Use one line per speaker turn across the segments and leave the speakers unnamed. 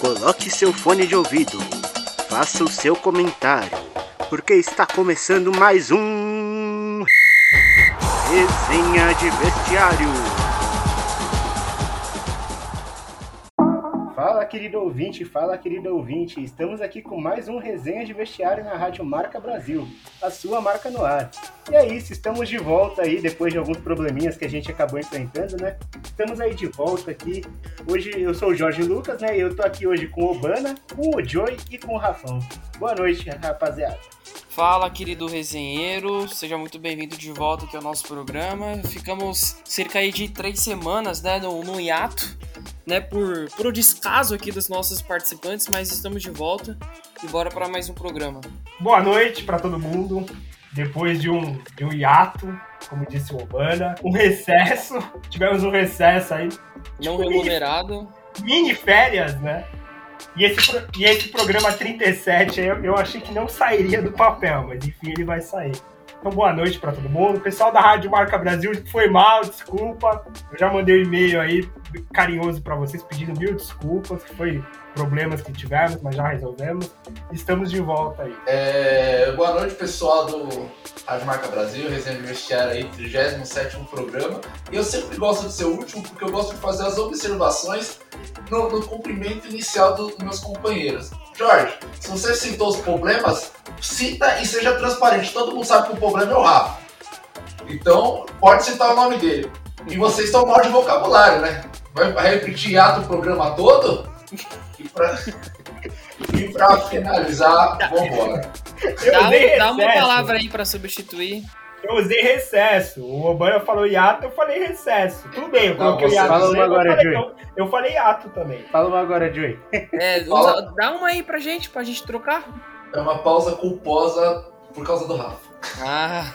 Coloque seu fone de ouvido, faça o seu comentário, porque está começando mais um. Resenha de Vestiário. Querido ouvinte, fala, querido ouvinte. Estamos aqui com mais um Resenha de Vestiário na Rádio Marca Brasil, a sua marca no ar. E é isso, estamos de volta aí depois de alguns probleminhas que a gente acabou enfrentando, né? Estamos aí de volta aqui. Hoje eu sou o Jorge Lucas, né? E eu tô aqui hoje com o Obana, com o Joey e com o Rafão. Boa noite, rapaziada.
Fala, querido resenheiro, seja muito bem-vindo de volta aqui ao nosso programa. Ficamos cerca aí de três semanas, né, no, no hiato, né, por, por o descaso aqui dos nossos participantes, mas estamos de volta e bora para mais um programa.
Boa noite para todo mundo. Depois de um, de um hiato, como disse o Obana, um recesso, tivemos um recesso aí.
Não tipo, remunerado.
Mini, mini férias, né? E esse, e esse programa 37 eu, eu achei que não sairia do papel, mas enfim, ele vai sair. Então, boa noite para todo mundo. Pessoal da Rádio Marca Brasil, foi mal, desculpa. Eu já mandei um e-mail aí carinhoso para vocês pedindo mil desculpas. Foi problemas que tivemos, mas já resolvemos. Estamos de volta aí.
É, boa noite, pessoal do Rádio Marca Brasil, Resenha de Vestiário aí, 37 programa. E eu sempre gosto de ser o último porque eu gosto de fazer as observações no, no cumprimento inicial dos meus companheiros. Jorge, se você citou os problemas, cita e seja transparente. Todo mundo sabe que o problema é o Rafa. Então, pode citar o nome dele. E vocês estão mal de vocabulário, né? Vai repetir ato o programa todo? E pra, e pra finalizar, vambora.
Dá, dá uma palavra aí pra substituir.
Eu usei recesso. O Obama falou hiato, eu falei recesso. Tudo bem, eu coloquei hiato.
Fala uma agora,
eu, falei,
Joey.
eu, eu falei hiato também.
Fala uma agora, Joey.
É, usa, dá uma aí pra gente, pra gente trocar.
É uma pausa culposa por causa do Rafa.
Ah.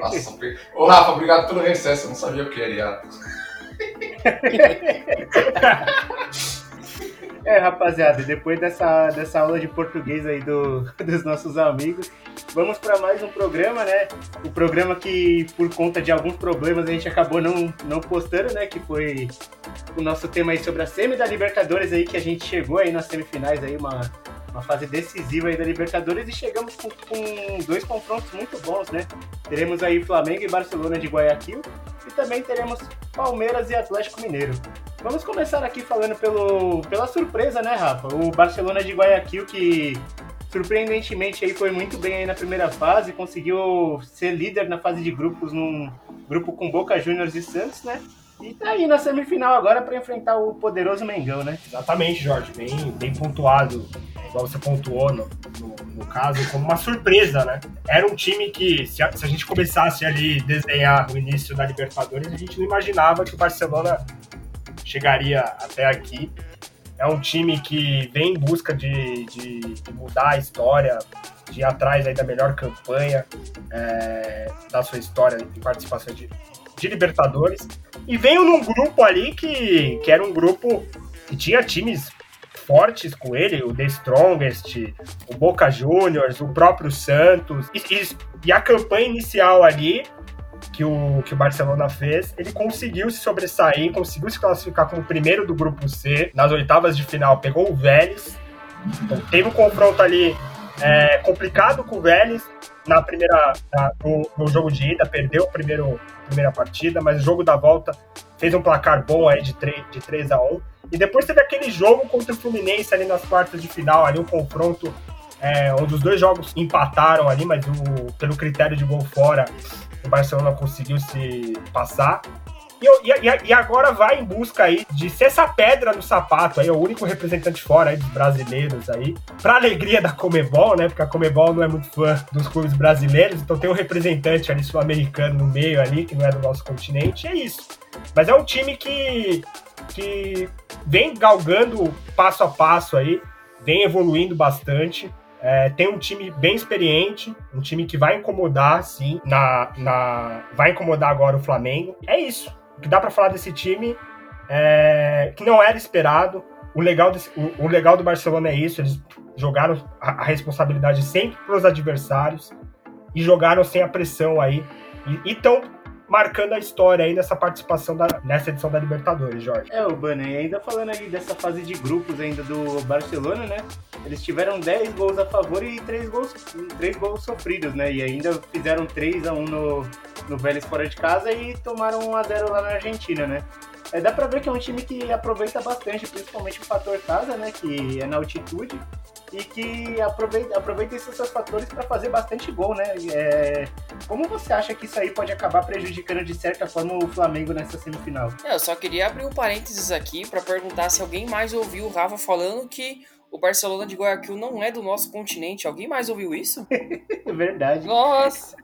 Nossa, Ô Rafa, obrigado pelo recesso, eu não sabia o que era hiato.
É, rapaziada, depois dessa, dessa aula de português aí do, dos nossos amigos, vamos para mais um programa, né? O programa que, por conta de alguns problemas, a gente acabou não, não postando, né? Que foi o nosso tema aí sobre a semi da Libertadores aí, que a gente chegou aí nas semifinais aí, uma, uma fase decisiva aí da Libertadores e chegamos com, com dois confrontos muito bons, né? Teremos aí Flamengo e Barcelona de Guayaquil e também teremos Palmeiras e Atlético Mineiro. Vamos começar aqui falando pelo, pela surpresa, né, Rafa? O Barcelona de Guayaquil que surpreendentemente aí foi muito bem aí na primeira fase, conseguiu ser líder na fase de grupos num grupo com Boca Juniors e Santos, né? E tá aí na semifinal agora para enfrentar o poderoso Mengão, né?
Exatamente, Jorge, bem, bem pontuado, igual você pontuou no, no, no caso, como uma surpresa, né? Era um time que, se a, se a gente começasse ali desenhar o início da Libertadores, a gente não imaginava que o Barcelona chegaria até aqui. É um time que vem em busca de, de, de mudar a história, de ir atrás aí da melhor campanha é, da sua história em participação de, de Libertadores. E veio num grupo ali que, que era um grupo que tinha times fortes com ele, o The Strongest, o Boca Juniors, o próprio Santos. E, e, e a campanha inicial ali que o, que o Barcelona fez, ele conseguiu se sobressair, conseguiu se classificar como primeiro do grupo C. Nas oitavas de final, pegou o Vélez. Então, teve um confronto ali é, complicado com o Vélez na primeira, na, no, no, jogo de ida, perdeu a primeira partida, mas o jogo da volta fez um placar bom aí de 3, de 3 a 1 E depois teve aquele jogo contra o Fluminense ali nas quartas de final, ali um confronto é, onde os dois jogos empataram ali, mas o, pelo critério de gol fora, o Barcelona conseguiu se passar. E, e, e, agora vai em busca aí de ser essa pedra no sapato aí, o único representante fora aí dos brasileiros aí. Pra alegria da Comebol, né? Porque a Comebol não é muito fã dos clubes brasileiros, então tem um representante ali sul-americano no meio ali, que não é do nosso continente, e é isso. Mas é um time que, que vem galgando passo a passo aí, vem evoluindo bastante. É, tem um time bem experiente, um time que vai incomodar, sim, na, na vai incomodar agora o Flamengo. É isso. O que dá para falar desse time é que não era esperado. O legal, desse, o, o, legal do Barcelona é isso, eles jogaram a, a responsabilidade sempre para os adversários e jogaram sem a pressão aí. E estão marcando a história aí nessa participação da, nessa edição da Libertadores, Jorge.
É, o Bana, e ainda falando aí dessa fase de grupos ainda do Barcelona, né? Eles tiveram 10 gols a favor e 3 gols, 3 gols sofridos, né? E ainda fizeram 3 a 1 no, no Vélez fora de casa e tomaram 1 a 0 lá na Argentina, né? É, dá pra ver que é um time que aproveita bastante, principalmente o fator casa, né? Que é na altitude e que aproveita, aproveita esses seus fatores para fazer bastante gol, né? É, como você acha que isso aí pode acabar prejudicando de certa forma o Flamengo nessa semifinal?
É, eu só queria abrir um parênteses aqui para perguntar se alguém mais ouviu o Rafa falando que o Barcelona de Guayaquil não é do nosso continente. Alguém mais ouviu isso?
Verdade.
Nossa!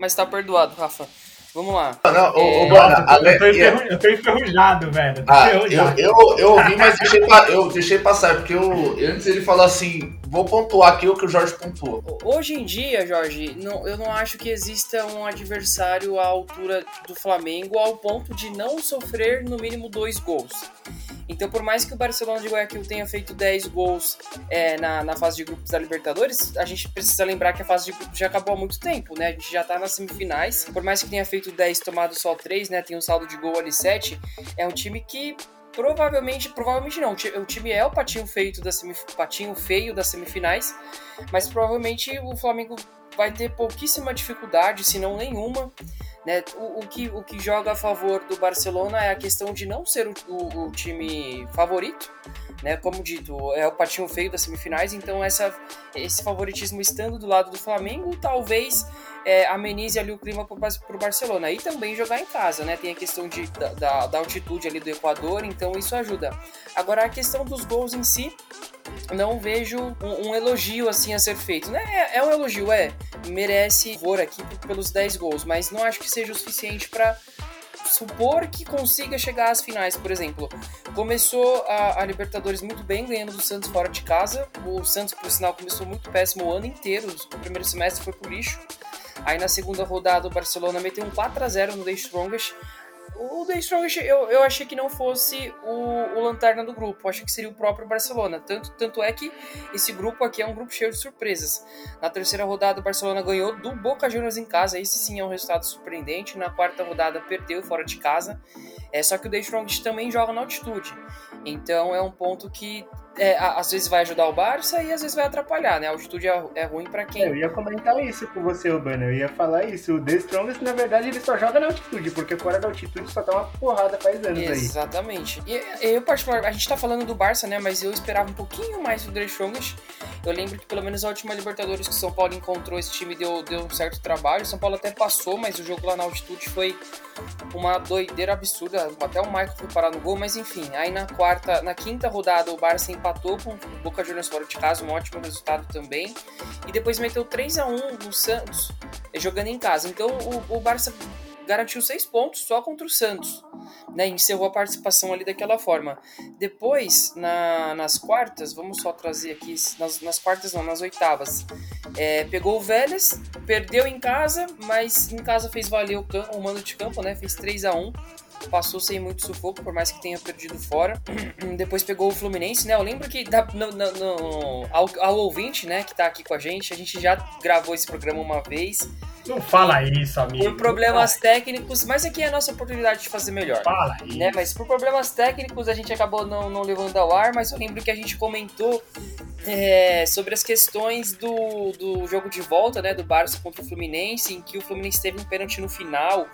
Mas tá perdoado, Rafa. Vamos lá.
Não, o,
É,
o Bana, a-
eu, tô enferru- eu tô enferrujado, velho. Eu tô
Ah, eu, eu, eu ouvi, mas deixei, pa- eu deixei passar, porque eu, antes ele falou assim: vou pontuar aqui o que o Jorge pontuou.
Hoje em dia, Jorge, não- eu não acho que exista um adversário à altura do Flamengo ao ponto de não sofrer no mínimo dois gols. Então, por mais que o Barcelona de Guayaquil tenha feito 10 gols é, na, na fase de grupos da Libertadores, a gente precisa lembrar que a fase de grupos já acabou há muito tempo, né? A gente já tá nas semifinais. Por mais que tenha feito 10 tomado só 3, né? Tem um saldo de gol ali 7. É um time que provavelmente, provavelmente não. O ti- O time é o patinho feito da semif- patinho feio das semifinais, mas provavelmente o Flamengo vai ter pouquíssima dificuldade, se não nenhuma. Né? O, o que, o que joga a favor do Barcelona é a questão de não ser o, o- o time favorito, né? Como dito, é o patinho feio das semifinais, então essa, esse favoritismo estando do lado do Flamengo, talvez é, amenize ali o clima Bar- pro Barcelona. E também jogar em casa, né? Tem a questão de, da, da, altitude ali do Equador, então isso ajuda. Agora a questão dos gols em si, não vejo um, um elogio assim a ser feito. Né? É, é um elogio, é. Merece for aqui pelos 10 gols, mas não acho que seja o suficiente para supor que consiga chegar às finais, por exemplo. Começou a, a Libertadores muito bem, ganhando do Santos fora de casa. O Santos, por sinal, começou muito péssimo o ano inteiro. O primeiro semestre foi pro lixo. Aí na segunda rodada o Barcelona meteu um 4 a 0 no The Strongest. O The Strongest eu, eu achei que não fosse o, o lanterna do grupo, eu achei que seria o próprio Barcelona. Tanto, tanto é que esse grupo aqui é um grupo cheio de surpresas. Na terceira rodada o Barcelona ganhou do Boca Juniors em casa, esse sim é um resultado surpreendente. Na quarta rodada perdeu fora de casa. É, só que o The Strongest também joga na altitude. Então é um ponto que é, às vezes vai ajudar o Barça e às vezes vai atrapalhar, né? A altitude é, é ruim para quem
Eu ia comentar isso com você, Urbano. Eu ia falar isso. O The Strongest, na verdade, ele só joga na altitude, porque fora da altitude só tá uma porrada faz anos aí.
Exatamente. E eu, particularmente, a gente tá falando do Barça, né? Mas eu esperava um pouquinho mais do The Strongest. Eu lembro que pelo menos a última Libertadores que o São Paulo encontrou, esse time deu, deu um certo trabalho. O São Paulo até passou, mas o jogo lá na altitude foi uma doideira absurda. Até o Michael foi parar no gol, mas enfim. Aí na quarta, na quinta rodada, o Barça empatou com o Boca Juniors fora de casa, um ótimo resultado também. E depois meteu 3 a 1 no Santos, eh, jogando em casa. Então o, o Barça garantiu seis pontos só contra o Santos. Né, encerrou a participação ali daquela forma. Depois, na- nas quartas, vamos só trazer aqui, nas, nas quartas não, nas oitavas, é, pegou o Vélez, perdeu em casa, mas em casa fez valer o, cam- o mando de campo, né, fez 3 a 1 passou sem muito sufoco, por mais que tenha perdido fora. Depois pegou o Fluminense, né? Eu lembro que da- no- no- no- ao, ao ouvinte, né, que tá aqui com a gente, a gente já gravou esse programa uma vez,
Não fala isso, amigo.
por problemas técnicos, mas aqui é a nossa oportunidade de fazer melhor.
Fala isso.
Né, mas por problemas técnicos a gente acabou não, não levando ao ar, mas eu lembro que a gente comentou é, sobre as questões do, do jogo de volta, né, do Barça contra o Fluminense, em que o Fluminense teve um pênalti no final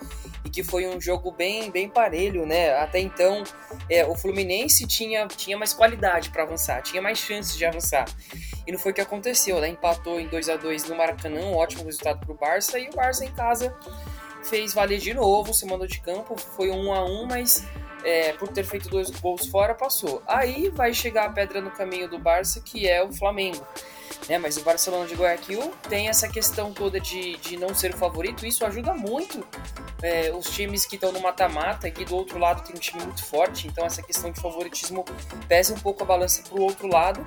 e que foi um jogo bem, bem parelho, né? Até então é, o Fluminense tinha, tinha mais qualidade para avançar, tinha mais chances de avançar. E não foi o que aconteceu, né? Empatou em 2 a 2 no Maracanã, um ótimo resultado para o Barça, e o Barça em casa fez valer de novo, se mandou de campo, foi um a um, mas é, por ter feito dois gols fora, passou. Aí vai chegar a pedra no caminho do Barça, que é o Flamengo. Né, mas o Barcelona de Guayaquil tem essa questão toda de, de não ser o favorito, isso ajuda muito é, os times que estão no mata-mata. Aqui do outro lado tem um time muito forte, então essa questão de favoritismo pesa um pouco a balança pro outro lado.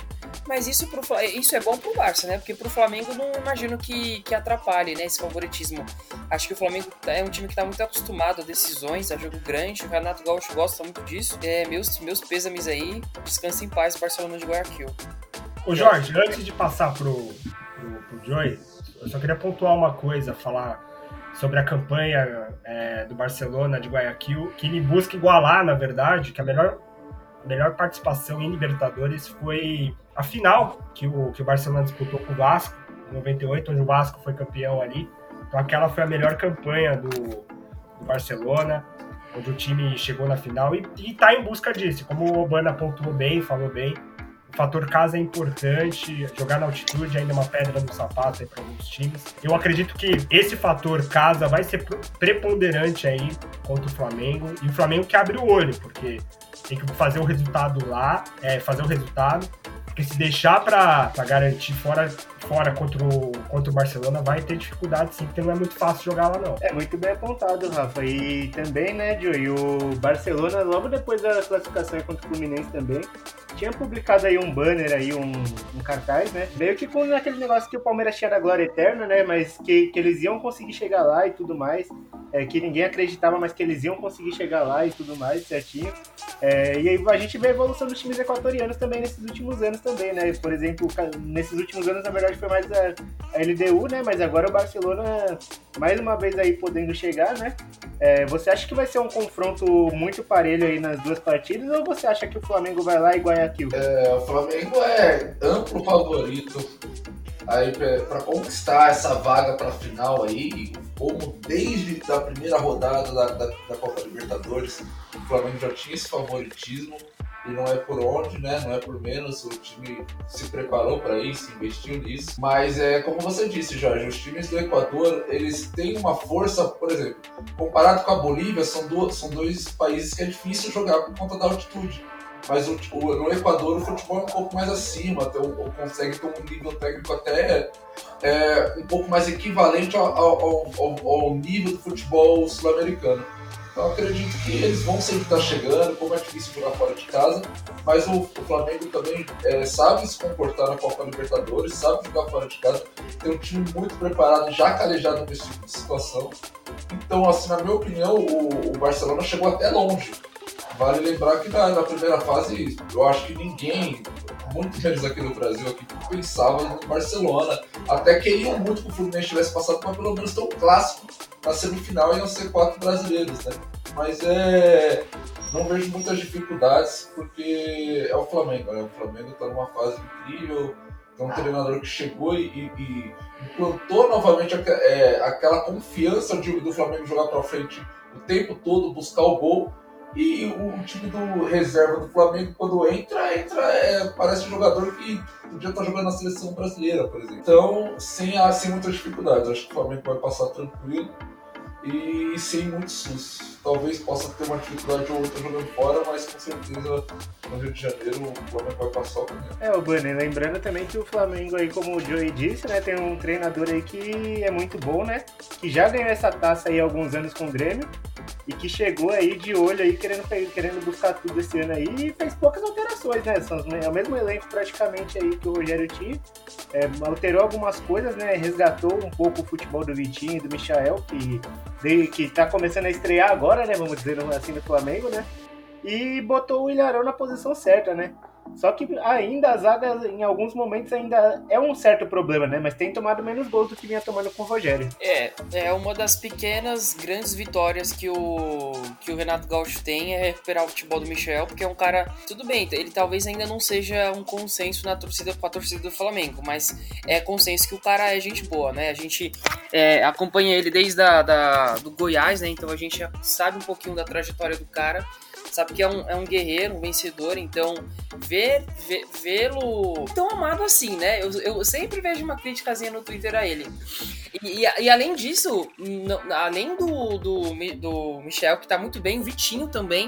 Mas isso, pro, isso é bom pro Barça, né? Porque pro Flamengo não imagino que, que atrapalhe né, esse favoritismo. Acho que o Flamengo é um time que está muito acostumado a decisões, a jogo grande. O Renato Gaúcho gosta muito disso. É, meus, meus pêsames aí. Descansa em paz, Barcelona de Guayaquil.
Ô Jorge, antes de passar pro, pro, pro Joy, eu só queria pontuar uma coisa, falar sobre a campanha é, do Barcelona de Guayaquil, que ele busca igualar, na verdade, que a melhor, a melhor participação em Libertadores foi a final que o, que o Barcelona disputou com o Vasco, em 98, onde o Vasco foi campeão ali. Então aquela foi a melhor campanha do, do Barcelona, onde o time chegou na final e está em busca disso. Como o Obana pontuou bem, falou bem, o fator casa é importante, jogar na altitude ainda é uma pedra no sapato para alguns times. Eu acredito que esse fator casa vai ser preponderante aí contra o Flamengo, e o Flamengo que abre o olho, porque tem que fazer o resultado lá, é, fazer o resultado, porque se deixar para garantir fora, fora contra, o, contra o Barcelona, vai ter dificuldade sim, porque não é muito fácil jogar lá, não.
É muito bem apontado, Rafa. E também, né, Joey, o Barcelona, logo depois da classificação contra o Fluminense também, tinha publicado aí um banner aí, um, um, cartaz, né? Meio que com aquele negócio que o Palmeiras tinha da glória eterna, né? Mas que, que eles iam conseguir chegar lá e tudo mais. É, que ninguém acreditava, mas que eles iam conseguir chegar lá e tudo mais, certinho. É, e aí a gente vê a evolução dos times equatorianos também nesses últimos anos também, né? Por exemplo, nesses últimos anos, na verdade, foi mais a, a LDU, né? Mas agora o Barcelona, mais uma vez aí podendo chegar, né? É, você acha que vai ser um confronto muito parelho aí nas duas partidas ou você acha que o Flamengo vai lá e Guayaquil?
É, o Flamengo é amplo favorito aí para conquistar essa vaga para final aí, como desde a primeira rodada da, da, da Copa Libertadores, o Flamengo já tinha esse favoritismo e não é por onde, né? Não é por menos. O time se preparou para isso, investiu nisso. Mas é como você disse, Jorge, os times do Equador eles têm uma força, por exemplo, comparado com a Bolívia, são, do, são dois países que é difícil jogar por conta da altitude. Mas o, o, no Equador o futebol é um pouco mais acima, até, ou, consegue ter um nível técnico até é, um pouco mais equivalente ao, ao, ao, ao nível do futebol sul-americano. Então acredito que eles vão sempre estar chegando, como é difícil jogar fora de casa, mas o, o Flamengo também é, sabe se comportar na Copa Libertadores, sabe jogar fora de casa, tem um time muito preparado, já calejado nesse tipo de situação. Então, assim, na minha opinião, o, o Barcelona chegou até longe. Vale lembrar que na, na, primeira fase, eu acho que ninguém, muito menos aqui no Brasil, aqui, pensava no Barcelona. Até queriam muito que o Fluminense tivesse passado para pelo menos ter um clássico na semifinal iam ser quatro brasileiros, né? Mas é. Não vejo muitas dificuldades porque é o Flamengo, né? O Flamengo está numa fase incrível, é um treinador que chegou e, e implantou novamente é, aquela confiança de, do Flamengo jogar para frente o tempo todo, buscar o gol. E o time do reserva do Flamengo, quando entra, entra, é, parece um jogador que podia estar jogando na seleção brasileira, por exemplo. Então, sem, sem muitas dificuldades. Acho que o Flamengo vai passar tranquilo e sem muito susto. Talvez possa ter uma dificuldade ou outra jogando fora, mas com certeza no Rio de Janeiro o Flamengo vai passar o caminho.
É, o Bunny, lembrando também que o Flamengo aí, como o Joey disse, né, tem um treinador aí que é muito bom, né? Que já ganhou essa taça aí há alguns anos com o Grêmio e que chegou aí de olho aí querendo, querendo buscar tudo esse ano aí e fez poucas alterações, né? São, é o mesmo elenco praticamente aí que o Rogério tinha. É, alterou algumas coisas, né? Resgatou um pouco o futebol do Vitinho e do Michael, que que tá começando a estrear agora, né? Vamos dizer assim, no Flamengo, né? E botou o Ilharão na posição certa, né? Só que ainda a zaga, em alguns momentos, ainda é um certo problema, né? Mas tem tomado menos gols do que vinha tomando com o Rogério.
É, é uma das pequenas, grandes vitórias que o, que o Renato Gaúcho tem é recuperar o futebol do Michel, porque é um cara. Tudo bem, ele talvez ainda não seja um consenso na torcida com a torcida do Flamengo, mas é consenso que o cara é gente boa, né? A gente é, acompanha ele desde a, da, do Goiás, né? Então a gente sabe um pouquinho da trajetória do cara sabe que é um, é um guerreiro, um vencedor, então ver, vê-lo tão amado assim, né? Eu, eu sempre vejo uma criticazinha no Twitter a ele. E, e, e além disso, além do, do, do Michel, que tá muito bem, o Vitinho também,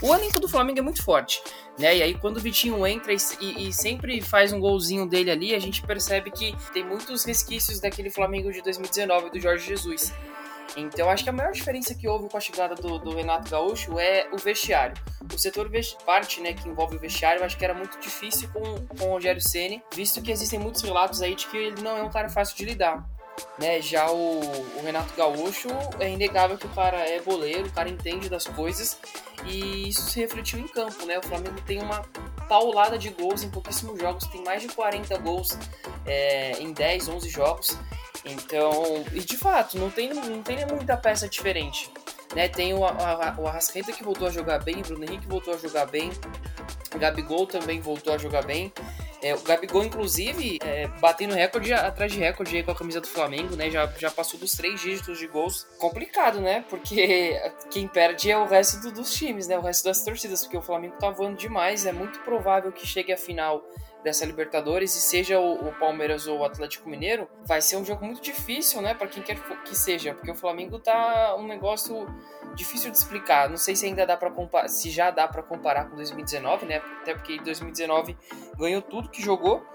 o elenco do Flamengo é muito forte. Né? E aí quando o Vitinho entra e, e, sempre faz um golzinho dele ali, a gente percebe que tem muitos resquícios daquele Flamengo de 2019 do Jorge Jesus. Então, acho que a maior diferença que houve com a chegada do, do Renato Gaúcho é o vestiário. O setor parte, né, que envolve o vestiário, acho que era muito difícil com, com o Rogério Ceni, visto que existem muitos relatos aí de que ele não é um cara fácil de lidar. Né, já o, o, Renato Gaúcho é inegável que o cara é boleiro, o cara entende das coisas e isso se refletiu em campo, né? O Flamengo tem uma paulada de gols em pouquíssimos jogos, tem mais de 40 gols é, em 10, 11 jogos Então, e de fato, não tem, não tem muita peça diferente. Né? Tem o, o Arrascaeta que voltou a jogar bem, o Bruno Henrique voltou a jogar bem, o Gabigol também voltou a jogar bem. É, o Gabigol, inclusive, é, batendo recorde atrás de recorde aí com a camisa do Flamengo, né? Já, já passou dos três dígitos de gols. Complicado, né? Porque quem perde é o resto do, dos times, né? O resto das torcidas, porque o Flamengo tá voando demais. É muito provável que chegue à final dessa Libertadores e seja o, o, Palmeiras ou o Atlético Mineiro, vai ser um jogo muito difícil, né, para quem quer que seja, porque o Flamengo tá um negócio difícil de explicar. Não sei se ainda dá para comparar, se já dá para comparar com 2019, né? Até porque 2019 ganhou tudo que jogou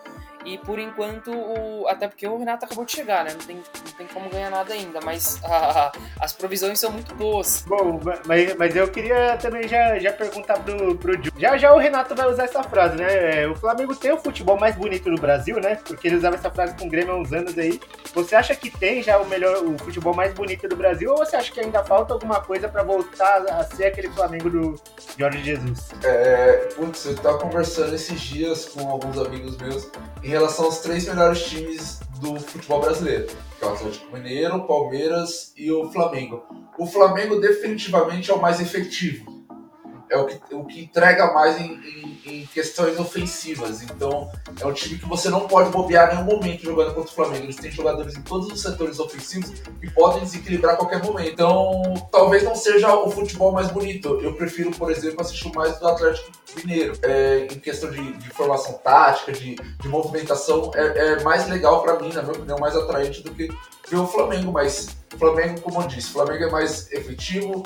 e por enquanto, o... até porque o Renato acabou de chegar, né? Não tem, não tem como ganhar nada ainda, mas a... as provisões são muito boas.
Bom, mas, mas eu queria também já, já perguntar pro, pro Ju. Já já o Renato vai usar essa frase, né? É, o Flamengo tem o futebol mais bonito no Brasil, né? Porque ele usava essa frase com o Grêmio há uns anos aí. Você acha que tem já o melhor, o futebol mais bonito do Brasil ou você acha que ainda falta alguma coisa para voltar a ser aquele Flamengo do Jorge Jesus?
É, putz, eu tava conversando esses dias com alguns amigos meus em relação aos três melhores times do futebol brasileiro, que é o Atlético Mineiro, o Palmeiras e o Flamengo. O Flamengo definitivamente é o mais efetivo é o que, o que entrega mais em, em, em, questões ofensivas. Então, é um time que você não pode bobear em nenhum momento jogando contra o Flamengo. Eles têm jogadores em todos os setores ofensivos que podem desequilibrar a qualquer momento. Então, talvez não seja o futebol mais bonito. Eu prefiro, por exemplo, assistir mais do Atlético Mineiro. É, em questão de, de formação tática, de, de movimentação, é, é mais legal para mim, na minha opinião, mais atraente do que ver o Flamengo, mas o Flamengo, como eu disse, o Flamengo é mais efetivo,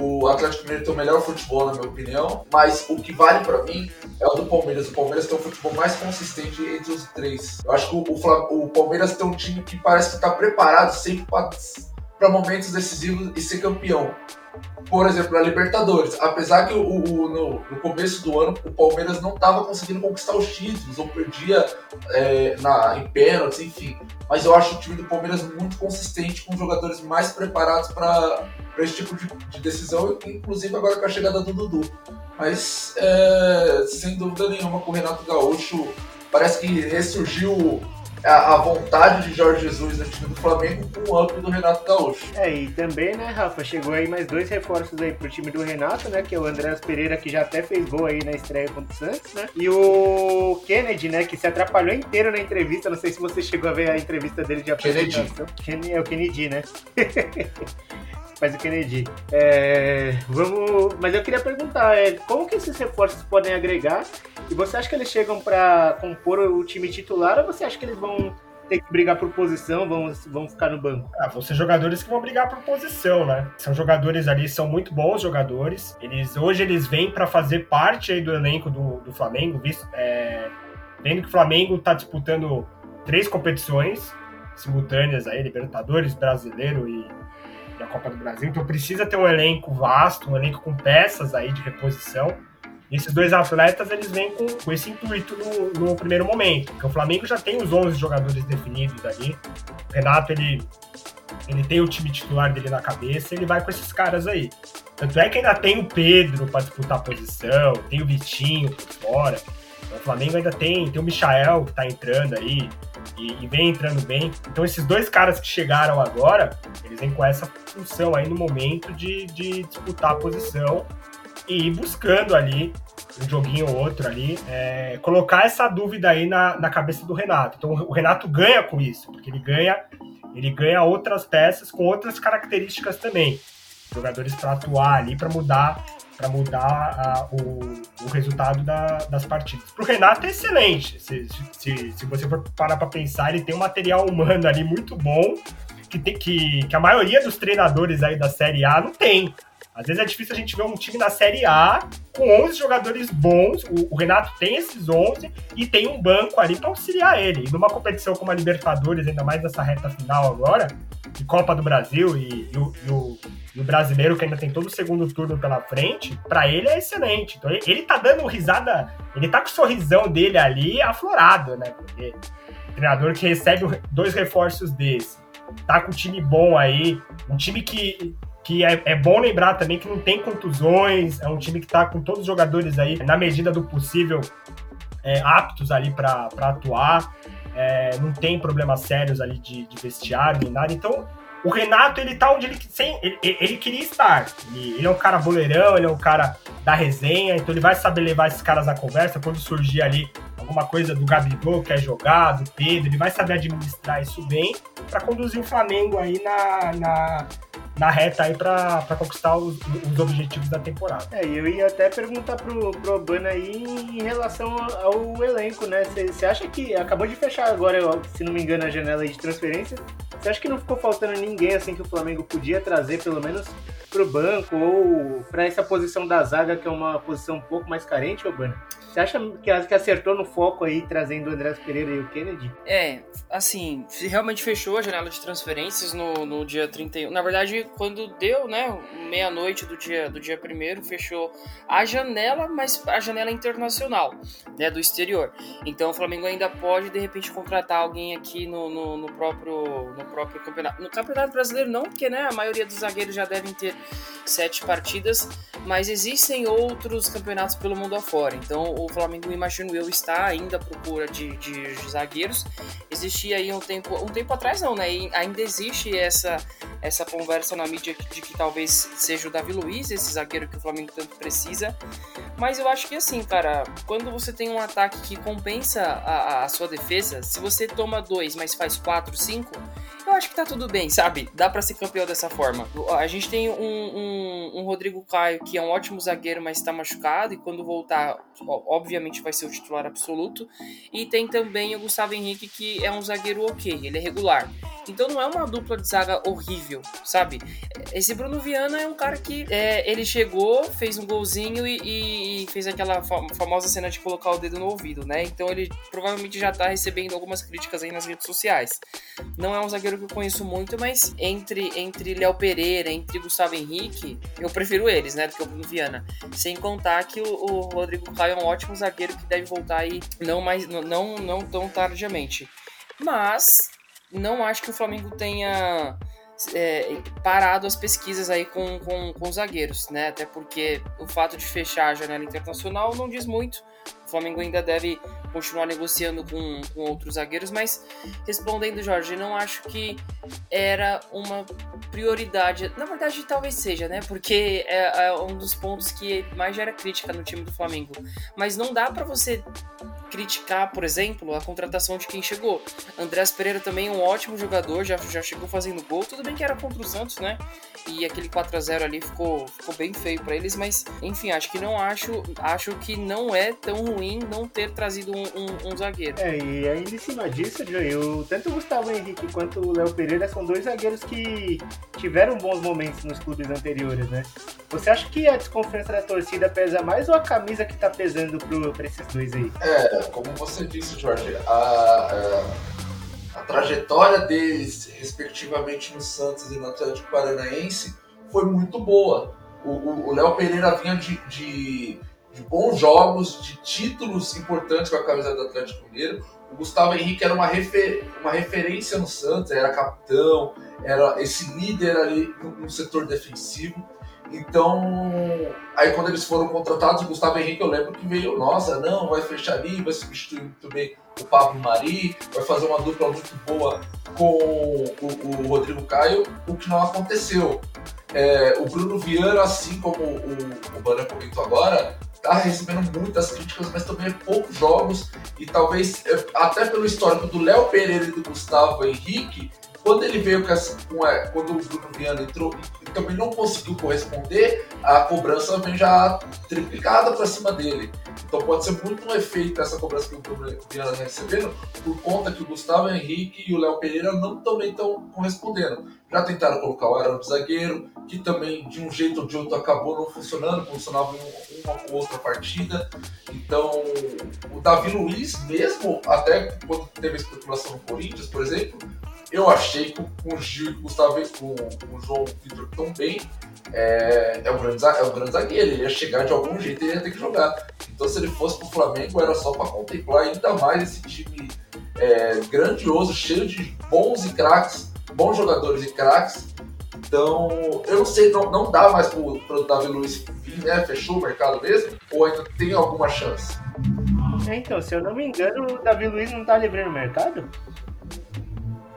o Atlético Mineiro tem o melhor futebol, na minha opinião, mas o que vale para mim é o do Palmeiras. O Palmeiras tem um futebol mais consistente entre os três. Eu acho que o, o, o Palmeiras tem um time que parece que está preparado sempre para momentos decisivos e ser campeão por exemplo, na Libertadores. Apesar que o, o no, no, começo do ano o Palmeiras não estava conseguindo conquistar os títulos, ou perdia é, na, em pênaltis, enfim. Mas eu acho o time do Palmeiras muito consistente, com jogadores mais preparados para esse tipo de, de, decisão, inclusive agora com a chegada do Dudu. Mas, é, sem dúvida nenhuma, com o Renato Gaúcho, parece que ressurgiu a, vontade de Jorge Jesus no time do Flamengo com o up do Renato Gaúcho.
É, e também, né, Rafa, chegou aí mais dois reforços aí pro time do Renato, né, que é o Andréas Pereira, que já até fez gol aí na estreia contra o Santos, né, e o Kennedy, né, que se atrapalhou inteiro na entrevista, não sei se você chegou a ver a entrevista dele de apresentação. Kennedy. É o Kennedy, né? faz o Kennedy. É, vamos, mas eu queria perguntar, é, como que esses reforços podem agregar? E você acha que eles chegam para compor o time titular ou você acha que eles vão ter que brigar por posição, vão, vão ficar no banco?
Ah, vão ser jogadores que vão brigar por posição, né? São jogadores ali, são muito bons jogadores. Eles hoje eles vêm para fazer parte aí do elenco do, do Flamengo, visto, é, vendo que o Flamengo está disputando três competições simultâneas aí, Libertadores, Brasileiro e da Copa do Brasil, então precisa ter um elenco vasto, um elenco com peças aí de reposição. E esses dois atletas, eles vêm com, com esse intuito no, no, primeiro momento, porque o Flamengo já tem os 11 jogadores definidos ali. O Renato, ele, ele tem o time titular dele na cabeça, ele vai com esses caras aí. Tanto é que ainda tem o Pedro para disputar a posição, tem o Vitinho por fora. Então, o Flamengo ainda tem, tem o Michael que tá entrando aí, e, e, vem entrando bem. Então, esses dois caras que chegaram agora, eles vêm com essa função aí no momento de, de disputar a posição e ir buscando ali um joguinho ou outro ali, é, colocar essa dúvida aí na, na cabeça do Renato. Então, o Renato ganha com isso, porque ele ganha, ele ganha outras peças com outras características também. Jogadores para atuar ali, para mudar para mudar o, o, resultado da, das partidas. Para o Renato é excelente. Se, se, se você for parar para pensar, ele tem um material humano ali muito bom que, tem, que, que a maioria dos treinadores aí da Série A não tem. Às vezes é difícil a gente ver um time na Série A com 11 jogadores bons. O, o Renato tem esses 11 e tem um banco ali para auxiliar ele. E numa competição como a Libertadores, ainda mais nessa reta final agora, de Copa do Brasil e, e, o, e, o, e, o, brasileiro que ainda tem todo o segundo turno pela frente, para ele é excelente. Então ele, ele tá dando risada, ele tá com o sorrisão dele ali aflorado, né? Porque treinador que recebe dois reforços desse, tá com um time bom aí, um time que que é, é, bom lembrar também que não tem contusões, é um time que está com todos os jogadores aí, na medida do possível, é, aptos ali para atuar. é, não tem problemas sérios ali de, de vestiário nem nada. Então, o Renato, ele tá onde ele, sem, ele, ele queria estar. Ele, ele, é um cara boleirão, ele é um cara da resenha, então ele vai saber levar esses caras na conversa quando surgir ali alguma coisa do Gabigol que é jogado, Pedro, ele vai saber administrar isso bem para conduzir o Flamengo aí na, na, na reta aí para conquistar os, os, objetivos da temporada.
É, eu ia até perguntar pro, pro Urbano aí em relação ao elenco, né? Você acha que acabou de fechar agora, se não me engano, a janela de transferência? Você acha que não ficou faltando ninguém assim que o Flamengo podia trazer, pelo menos pro banco ou para essa posição da zaga, que é uma posição um pouco mais carente, Urbano? Você acha que acertou no foco aí, trazendo o André Pereira e o Kennedy?
É, assim, realmente fechou a janela de transferências no, no dia 31. Na verdade, quando deu, né, meia-noite do dia do dia primeiro, fechou a janela, mas a janela internacional, né, do exterior. Então o Flamengo ainda pode, de repente, contratar alguém aqui no, no, no próprio, no próprio campeonato. No campeonato brasileiro não, porque, né, a maioria dos zagueiros já devem ter sete partidas, mas existem outros campeonatos pelo mundo afora. Então o Flamengo, imagino eu, está ainda à procura de, de, zagueiros. Existia aí um tempo, um tempo atrás não, né? E ainda existe essa, essa conversa na mídia de que talvez seja o Davi Luiz, esse zagueiro que o Flamengo tanto precisa. Mas eu acho que assim, cara, quando você tem um ataque que compensa a, a sua defesa, se você toma dois, mas faz quatro, cinco, eu acho que tá tudo bem, sabe? Dá para ser campeão dessa forma. A gente tem um, um, um, Rodrigo Caio que é um ótimo zagueiro, mas está machucado, e quando voltar, obviamente vai ser o titular absoluto. E tem também o Gustavo Henrique, que é um zagueiro ok, ele é regular. Então não é uma dupla de zaga horrível, sabe? Esse Bruno Viana é um cara que é, ele chegou, fez um golzinho e, e, fez aquela famosa cena de colocar o dedo no ouvido, né? Então ele provavelmente já tá recebendo algumas críticas aí nas redes sociais. Não é um zagueiro que eu conheço muito, mas entre entre Léo Pereira, entre Gustavo Henrique, eu prefiro eles, né, do que o Bruno Viana. Sem contar que o, o Rodrigo Caio é um ótimo zagueiro que deve voltar aí não mais não não tão tardiamente. Mas não acho que o Flamengo tenha é, parado as pesquisas aí com, com, com zagueiros, né? Até porque o fato de fechar a janela internacional não diz muito. O Flamengo ainda deve continuar negociando com, com outros zagueiros, mas respondendo, Jorge, não acho que era uma prioridade. Na verdade, talvez seja, né? Porque é, é um dos pontos que mais gera crítica no time do Flamengo. Mas não dá para você criticar, por exemplo, a contratação de quem chegou. Andrés Pereira também é um ótimo jogador, já, já chegou fazendo gol. Tudo bem que era contra o Santos, né? E aquele 4 a 0 ali ficou, ficou bem feio para eles, mas enfim, acho que não acho, acho que não é tão ruim não ter trazido um, um, um zagueiro.
É, e ainda em cima disso, Joey, tanto o Gustavo Henrique quanto o Léo Pereira são dois zagueiros que tiveram bons momentos nos clubes anteriores, né? Você acha que a desconfiança da torcida pesa mais ou a camisa que tá pesando pro, pra esses dois aí?
É, como você disse, Jorge, a, a, a trajetória deles, respectivamente no Santos e no Atlético Paranaense, foi muito boa. O Léo Pereira vinha de, de, de, bons jogos, de títulos importantes com a camisa do Atlético Mineiro. O Gustavo Henrique era uma, refer, uma referência no Santos, era capitão, era esse líder ali no, no setor defensivo. Então, aí quando eles foram contratados, o Gustavo Henrique, eu lembro que veio, nossa, não, vai fechar ali, vai substituir muito bem o Pablo Mari, vai fazer uma dupla muito boa com o, o Rodrigo Caio, o que não aconteceu. É, o Bruno Viana, assim como o, o Banner comentou agora, está recebendo muitas críticas, mas também é poucos jogos, e talvez, é, até pelo histórico do Léo Pereira e do Gustavo Henrique, quando ele veio com essa, com a, quando o Bruno Viana entrou e também não conseguiu corresponder, a cobrança vem já triplicada para cima dele. Então pode ser muito um efeito essa cobrança que o Bruno Viana está recebendo, por conta que o Gustavo Henrique e o Léo Pereira não também estão correspondendo. Já tentaram colocar o Arão de zagueiro, que também de um jeito ou de outro acabou não funcionando, funcionava uma ou outra partida. Então o Davi Luiz mesmo, até quando teve a especulação no Corinthians, por exemplo, eu achei que com o Gil e com o Gustavo, com, o João Vitor tão bem, é, é, um grande, é um grande zagueiro. Ele ia chegar de algum jeito e ia ter que jogar. Então, se ele fosse pro Flamengo, era só para contemplar ainda mais esse time é, grandioso, cheio de bons e craques, bons jogadores e craques. Então, eu não sei, não, não dá mais pro, pro Davi Luiz vir, né? Fechou o mercado mesmo? Ou ainda tem alguma chance?
É, então, se eu não me engano, o Davi Luiz não tá livre no mercado?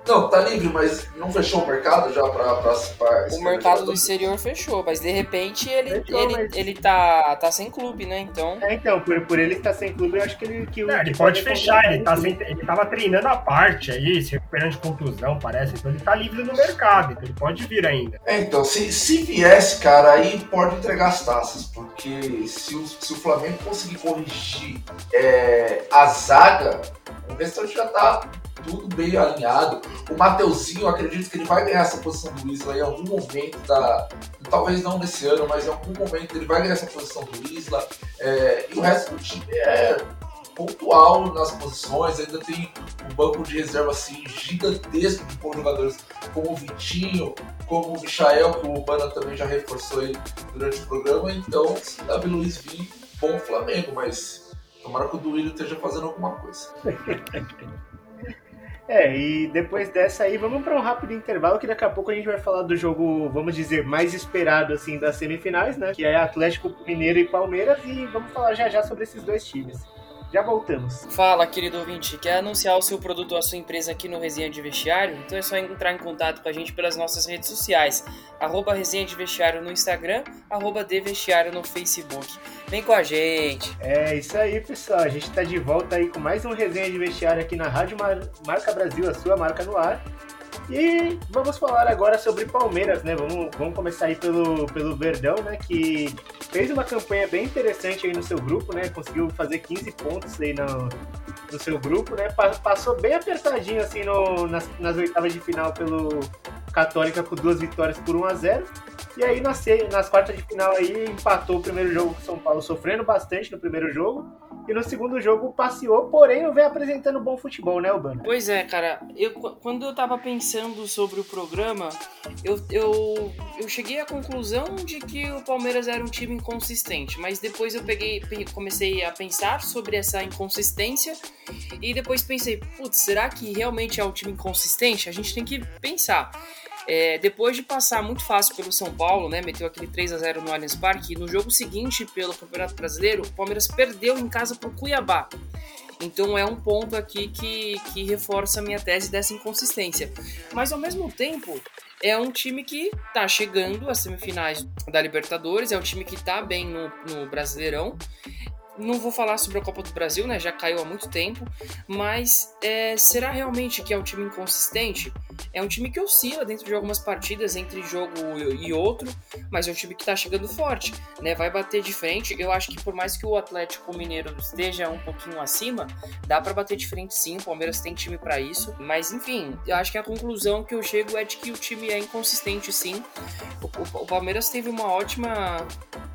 Não, tá livre, mas não fechou o mercado já pra, pra, pra
O mercado do exterior fechou, mas de repente ele,
Fechou,
ele,
mas-
ele tá, tá sem clube, né? Então.
É, então, por, por ele estar sem clube, eu acho que ele. Que o-
Não, ele
que
pode
pode
fechar, ele, tá
um
sem, ele tava treinando a parte aí, se recuperando de contusão, parece. Então ele tá livre no mercado, então ele pode vir ainda.
É, então, se, se viesse, cara, aí pode entregar as taças, porque se o, se o Flamengo conseguir corrigir é, a zaga, o restante já tá tudo bem alinhado. O Mateuzinho, eu acredito que ele vai ganhar essa posição do Isla em algum momento da. Talvez não nesse ano, mas em algum momento ele vai ganhar essa posição do Isla. É, e o resto do time é pontual nas posições, ainda tem um banco de reserva assim gigantesco de bons jogadores como o Vitinho, como o Michael, que o Bana também já reforçou aí durante o programa. Então, se o Davi Luiz vir, bom Flamengo, mas tomara que o Duílio esteja fazendo alguma coisa.
É, e depois dessa aí, vamos para um rápido intervalo, que daqui a pouco a gente vai falar do jogo, vamos dizer, mais esperado, assim, das semifinais, né? Que é Atlético Mineiro e Palmeiras, e vamos falar já já sobre esses dois times. Já voltamos.
Fala, querido ouvinte, quer anunciar o seu produto ou a sua empresa aqui no Resenha de Vestiário? Então é só entrar em contato com a gente pelas nossas redes sociais, arroba Resenha de Vestiário no Instagram, arroba de Vestiário no Facebook. Vem com a gente!
É isso aí, pessoal. A gente tá de volta aí com mais um resenha de vestiário aqui na Rádio Mar- Marca Brasil, a sua marca no ar. E vamos falar agora sobre Palmeiras, né? Vamos, vamos começar aí pelo, pelo Verdão, né? Que fez uma campanha bem interessante aí no seu grupo, né? Conseguiu fazer 15 pontos aí no, no seu grupo, né? Pa- Passou bem apertadinho assim no, nas, nas oitavas de final pelo Católica com duas vitórias por 1 a 0 e aí nas, nas quartas de final aí empatou o primeiro jogo com o São Paulo, sofrendo bastante no primeiro jogo. E no segundo jogo passeou, porém não vem apresentando bom futebol, né, Urbano?
Pois é, cara, eu, quando eu tava pensando sobre o programa, eu, eu, eu cheguei à conclusão de que o Palmeiras era um time inconsistente, mas depois eu peguei, pe- comecei a pensar sobre essa inconsistência e depois pensei, putz, será que realmente é um time inconsistente? A gente tem que pensar. É, depois de passar muito fácil pelo São Paulo, né, meteu aquele 3 a 0 no Allianz Parque, e no jogo seguinte pelo Campeonato Brasileiro, o Palmeiras perdeu em casa pro Cuiabá. Então é um ponto aqui que, que reforça a minha tese dessa inconsistência. Mas ao mesmo tempo, é um time que tá chegando às semifinais da Libertadores, é um time que tá bem no, no Brasileirão. Não vou falar sobre a Copa do Brasil, né? Já caiu há muito tempo. Mas é, será realmente que é um time inconsistente? É um time que oscila dentro de algumas partidas entre jogo e outro, mas é um time que tá chegando forte, né? Vai bater de frente. Eu acho que por mais que o Atlético Mineiro esteja um pouquinho acima, dá para bater de frente sim. O Palmeiras tem time para isso. Mas enfim, eu acho que a conclusão que eu chego é de que o time é inconsistente sim. O, o- o Palmeiras teve uma ótima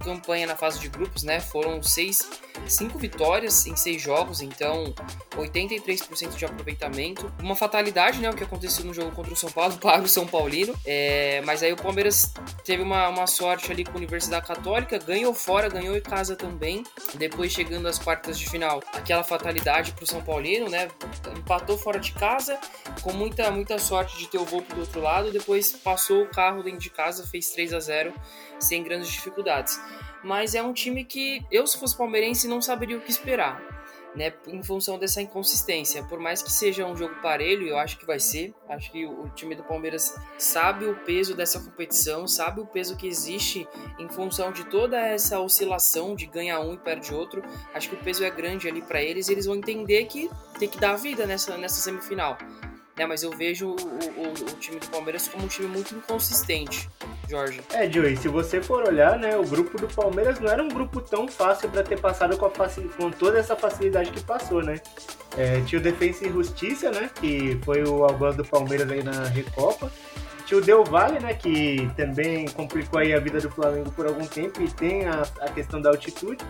campanha na fase de grupos, né? Foram seis, cinco vitórias em seis jogos, então 83% de aproveitamento. Uma fatalidade, né? O que aconteceu no jogo contra o São Paulo para o São Paulino. É, mas aí o Palmeiras teve uma, uma sorte ali com a Universidade Católica, ganhou fora, ganhou em casa também. Depois chegando às quartas de final, aquela fatalidade para o São Paulino, né? Empatou fora de casa, com muita, muita sorte de ter o Volpe do outro lado. Depois passou o carro dentro de casa, fez 3 a 0 sem grandes dificuldades. Mas é um time que eu, se fosse palmeirense, não saberia o que esperar né, em função dessa inconsistência. Por mais que seja um jogo parelho, eu acho que vai ser. Acho que o time do Palmeiras sabe o peso dessa competição, sabe o peso que existe em função de toda essa oscilação de ganha um e perde outro. Acho que o peso é grande ali para eles e eles vão entender que tem que dar vida nessa, nessa semifinal. Né, mas eu vejo o, o, o time do Palmeiras como um time muito inconsistente, Jorge.
É, Joey, se você for olhar, né, o grupo do Palmeiras não era um grupo tão fácil para ter passado com, faci- com toda essa facilidade que passou, né? É, tinha o Defensa e Justiça, né, que foi o algoz do Palmeiras aí na Recopa. Tinha o Del Valle, né, que também complicou aí a vida do Flamengo por algum tempo e tem a, a questão da altitude.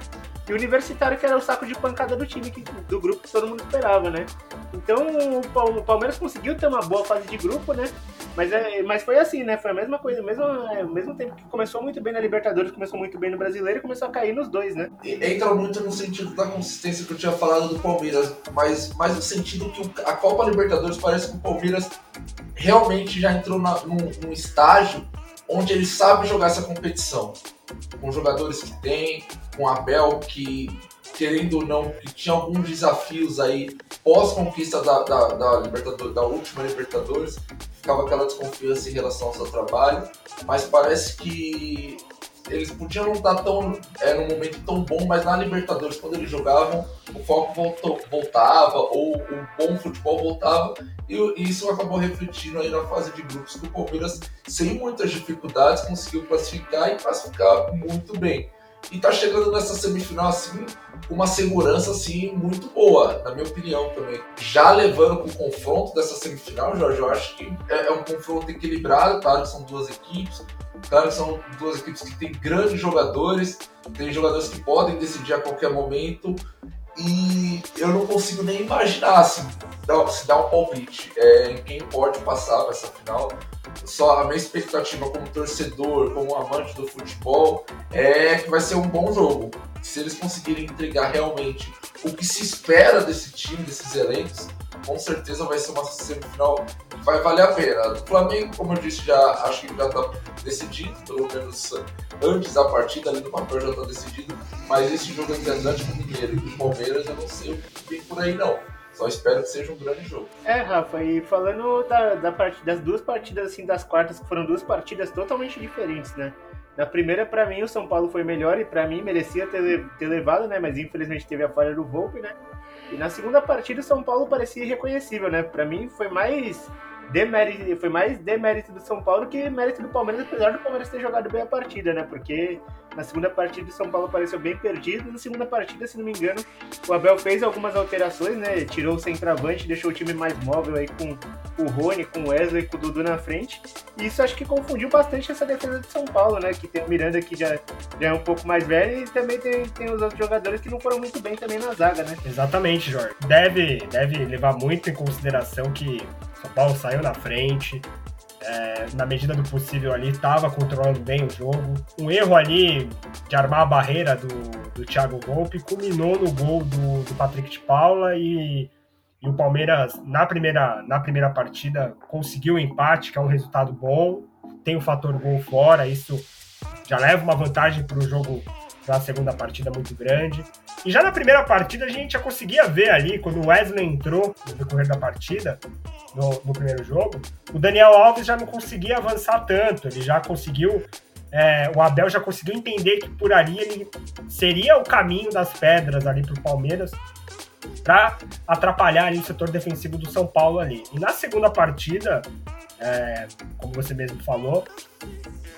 E o Universitário, que era o saco de pancada do time, que, do grupo que todo mundo esperava, né? Então o Pal- o Palmeiras conseguiu ter uma boa fase de grupo, né? Mas, é, mas foi assim, né? Foi a mesma coisa, mesmo, é, mesmo tempo que começou muito bem na Libertadores, começou muito bem no Brasileiro e começou a cair nos dois, né?
Entra muito no sentido da consistência que eu tinha falado do Palmeiras, mas mais no sentido que a Copa Libertadores parece que o Palmeiras realmente já entrou na- num, num estágio onde ele sabe jogar essa competição. Com os jogadores que tem, com o Abel que querendo ou não, que tinha alguns desafios aí pós-conquista da, da, da, Libertadores, da última Libertadores, ficava aquela desconfiança em relação ao seu trabalho, mas parece que eles podiam não estar tão é, num momento tão bom, mas na Libertadores, quando eles jogavam, o foco voltou, voltava, ou o bom futebol voltava, e, e, isso acabou refletindo aí na fase de grupos que o Palmeiras, sem muitas dificuldades, conseguiu classificar e classificar muito bem. E tá chegando nessa semifinal assim, com uma segurança assim muito boa, na minha opinião também. Já levando para o confronto dessa semifinal, Jorge, eu acho que é, é um confronto equilibrado, claro que são duas equipes, Claro que são duas equipes que têm grandes jogadores, tem jogadores que podem decidir a qualquer momento, e eu não consigo nem imaginar assim, se dar um palpite é, em quem pode passar para essa final. Só a minha expectativa como torcedor, como amante do futebol, é que vai ser um bom jogo. Se eles conseguirem entregar realmente o que se espera desse time, desses elencos, com certeza vai ser uma semifinal que vai valer a pena. O Flamengo, como eu disse, já acho que já está decidido, pelo menos antes da partida, ali no papel já está decidido, mas esse jogo entre Atlético Mineiro e Palmeiras eu não sei o que vem por aí não. Só espero que seja um grande jogo.
É, Rafa, e falando da, da das duas partidas, assim, das quartas, que foram duas partidas totalmente diferentes, né? Na primeira, para mim, o São Paulo foi melhor e para mim merecia ter, ter levado, né? Mas infelizmente teve a falha do Volpe, né? E na segunda partida o São Paulo parecia irreconhecível, né? Para mim foi mais demérito, foi mais demérito do São Paulo que mérito do Palmeiras, apesar do Palmeiras ter jogado bem a partida, né? Porque na segunda partida o São Paulo pareceu bem perdido. Na segunda partida, se não me engano, o Abel fez algumas alterações, né? Tirou o centroavante, deixou o time mais móvel aí com o Rony, com o Wesley, com o Dudu na frente. E isso acho que confundiu bastante essa defesa de São Paulo, né? Que tem o Miranda que já, já é um pouco mais velho e também tem, tem os outros jogadores que não foram muito bem também na zaga, né?
Exatamente, Jorge. Deve, deve levar muito em consideração que São Paulo saiu na frente, é, na medida do possível ali, estava controlando bem o jogo. Um erro ali de armar a barreira do, do Thiago Volpe culminou no gol do, do Patrick de Paula e, e, o Palmeiras, na primeira, na primeira partida, conseguiu o empate, que é um resultado bom. Tem o fator gol fora, isso já leva uma vantagem para o jogo na segunda partida muito grande. E já na primeira partida a gente já conseguia ver ali, quando o Wesley entrou no decorrer da partida, no, no primeiro jogo, o Daniel Alves já não conseguia avançar tanto, ele já conseguiu. É, o Abel já conseguiu entender que por ali ele seria o caminho das pedras ali para o Palmeiras para atrapalhar ali o setor defensivo do São Paulo ali. E na segunda partida, é, como você mesmo falou,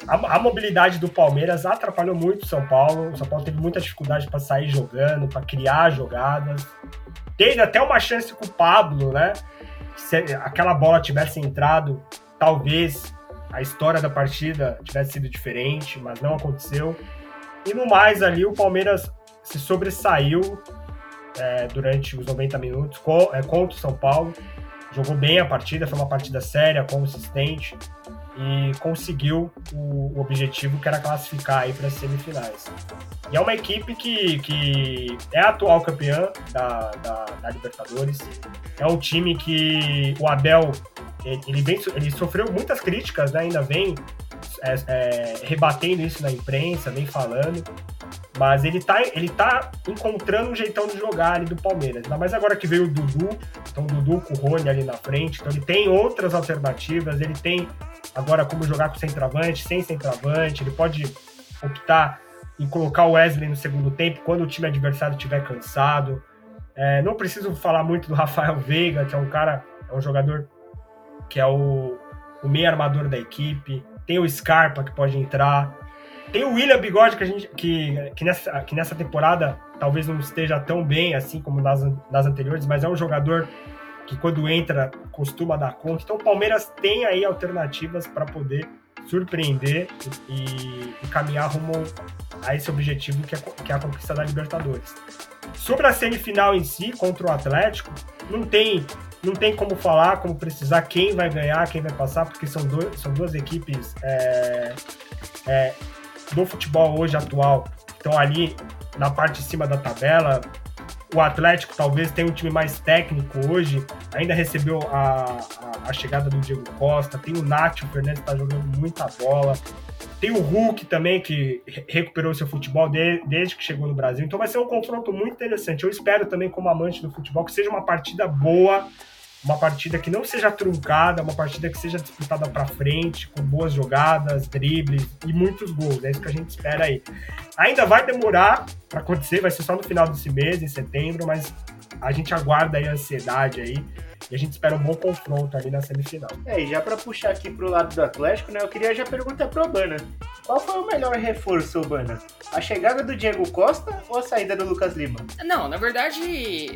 a, a, mobilidade do Palmeiras atrapalhou muito o São Paulo. O São Paulo teve muita dificuldade para sair jogando, para criar jogadas. Teve até uma chance com o Pablo, né? Se aquela bola tivesse entrado, talvez a história da partida tivesse sido diferente, mas não aconteceu. E no mais ali, o Palmeiras se sobressaiu é, durante os 90 minutos com, é, contra o São Paulo. Jogou bem a partida, foi uma partida séria, consistente e conseguiu o, objetivo que era classificar aí para as semifinais. E é uma equipe que, que é a atual campeã da, da, da Libertadores. É um time que o Abel ele, vem, ele sofreu muitas críticas, né? ainda vem é, é, rebatendo isso na imprensa, vem falando. Mas ele tá, ele tá encontrando um jeitão de jogar ali do Palmeiras. Ainda mais agora que veio o Dudu. Então o Dudu com o Rony ali na frente. Então ele tem outras alternativas. Ele tem agora como jogar com centroavante, sem centroavante. Ele pode optar em colocar o Wesley no segundo tempo quando o time adversário estiver cansado. É, não preciso falar muito do Rafael Veiga, que é um cara, é um jogador que é o, o meio armador da equipe. Tem o Scarpa que pode entrar. Tem o William Bigode, que, a gente, que, que, nessa, que nessa temporada talvez não esteja tão bem assim como nas, nas anteriores, mas é um jogador que quando entra costuma dar conta. Então o Palmeiras tem aí alternativas para poder surpreender e, e, caminhar rumo a esse objetivo que é, que é a conquista da Libertadores. Sobre a semifinal em si, contra o Atlético, não tem, não tem como falar, como precisar quem vai ganhar, quem vai passar, porque são, dois, são duas equipes é, é, do futebol hoje atual estão ali na parte de cima da tabela. O Atlético talvez tenha um time mais técnico hoje, ainda recebeu a, a, a chegada do Diego Costa, tem o Nacho Fernandes que tá jogando muita bola, tem o Hulk também, que recuperou seu futebol de, desde que chegou no Brasil. Então vai ser um confronto muito interessante. Eu espero também, como amante do futebol, que seja uma partida boa, uma partida que não seja truncada, uma partida que seja disputada para frente, com boas jogadas, dribles e muitos gols. É isso que a gente espera aí. Ainda vai demorar para acontecer, vai ser só no final desse mês, em setembro, mas a gente aguarda aí a ansiedade aí e a gente espera um bom confronto ali na semifinal.
É, e já para puxar aqui pro lado do Atlético, né, eu queria já perguntar pro Obana. Qual foi o melhor reforço, Obana? A chegada do Diego Costa ou a saída do Lucas Lima?
Não, na verdade,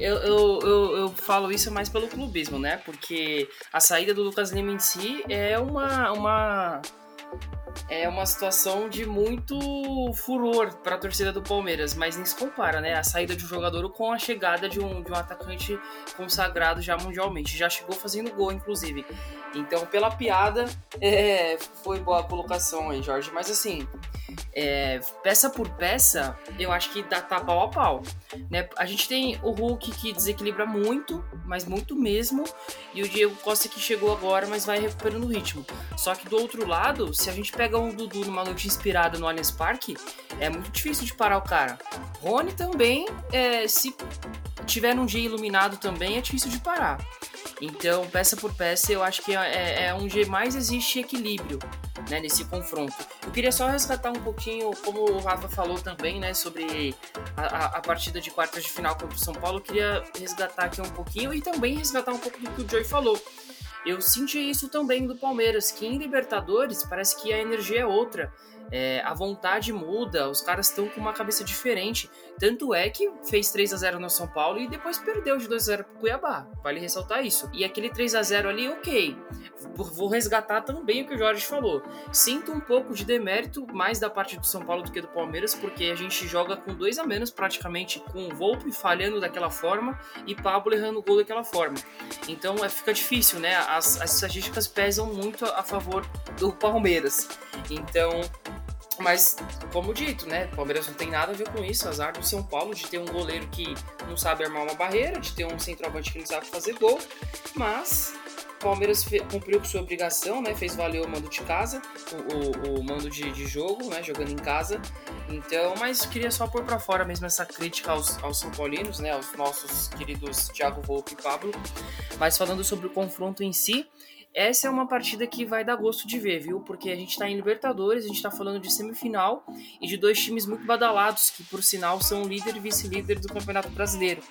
eu, eu, eu, eu falo isso mais pelo clubismo, né? Porque a saída do Lucas Lima em si é uma, uma é uma situação de muito furor para a torcida do Palmeiras, mas nem se compara, né? A saída de um jogador com a chegada de um, de um atacante consagrado já mundialmente. Já chegou fazendo gol, inclusive. Então, pela piada, é, foi boa a colocação aí, Jorge. Mas assim, é, peça por peça, eu acho que dá tá pau a pau. Né? A gente tem o Hulk que desequilibra muito, mas muito mesmo, e o Diego Costa que chegou agora, mas vai recuperando o ritmo. Só que do outro lado, se a gente pega um Dudu numa noite inspirada no Allianz Parque, é muito difícil de parar o cara. Rony também, é, se tiver num dia iluminado também, é difícil de parar. Então, peça por peça, eu acho que é, é, é onde mais existe equilíbrio né, nesse confronto. Eu queria só resgatar um pouquinho, como o Rafa falou também, né, sobre a, a partida de quartas de final contra o São Paulo, eu queria resgatar aqui um pouquinho e também resgatar um pouco do que o Joey falou. Eu senti isso também do Palmeiras, que em Libertadores parece que a energia é outra. É, a vontade muda, os caras estão com uma cabeça diferente. Tanto é que fez 3 a 0 no São Paulo e depois perdeu de 2 a 0 pro Cuiabá. Vale ressaltar isso. E aquele 3 a 0 ali, ok. Vou resgatar também o que o Jorge falou. Sinto um pouco de demérito mais da parte do São Paulo do que do Palmeiras, porque a gente joga com dois a menos praticamente, com o Volpe falhando daquela forma e Pablo errando o gol daquela forma. Então é, fica difícil, né? As, as estatísticas pesam muito a favor do Palmeiras. Então mas, como dito, né? O Palmeiras não tem nada a ver com isso. Azar do São Paulo de ter um goleiro que não sabe armar uma barreira, de ter um centroavante que não sabe fazer gol. Mas o Palmeiras cumpriu com sua obrigação, né? Fez valer o mando de casa, o, o, o mando de, de, jogo, né? Jogando em casa. Então, mas queria só pôr para fora mesmo essa crítica aos, aos São Paulinos, né? Aos nossos queridos Thiago Volpe e Pablo. Mas falando sobre o confronto em si, essa é uma partida que vai dar gosto de ver, viu? Porque a gente tá em Libertadores, a gente tá falando de semifinal e de dois times muito badalados, que por sinal são líder e vice-líder do Campeonato Brasileiro.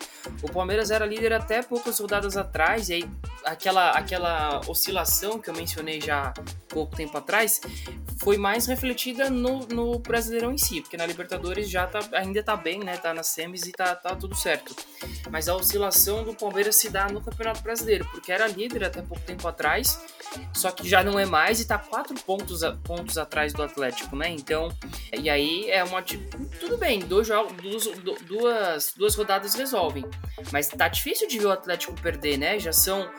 O Palmeiras era líder até poucas rodadas atrás, e aí aquela, aquela oscilação que eu mencionei já pouco tempo atrás foi mais refletida no, no Brasileirão em si, porque na Libertadores já tá, ainda tá bem, né? Tá nas semis e tá, tá tudo certo. Mas a oscilação do Palmeiras se dá no Campeonato Brasileiro, porque era líder até pouco tempo atrás só que já não é mais e tá quatro pontos, a, pontos atrás do Atlético, né? Então, e aí é uma. Tudo bem, dois jogos, duas, duas, duas rodadas resolvem. Mas tá difícil de ver o Atlético perder, né? Já são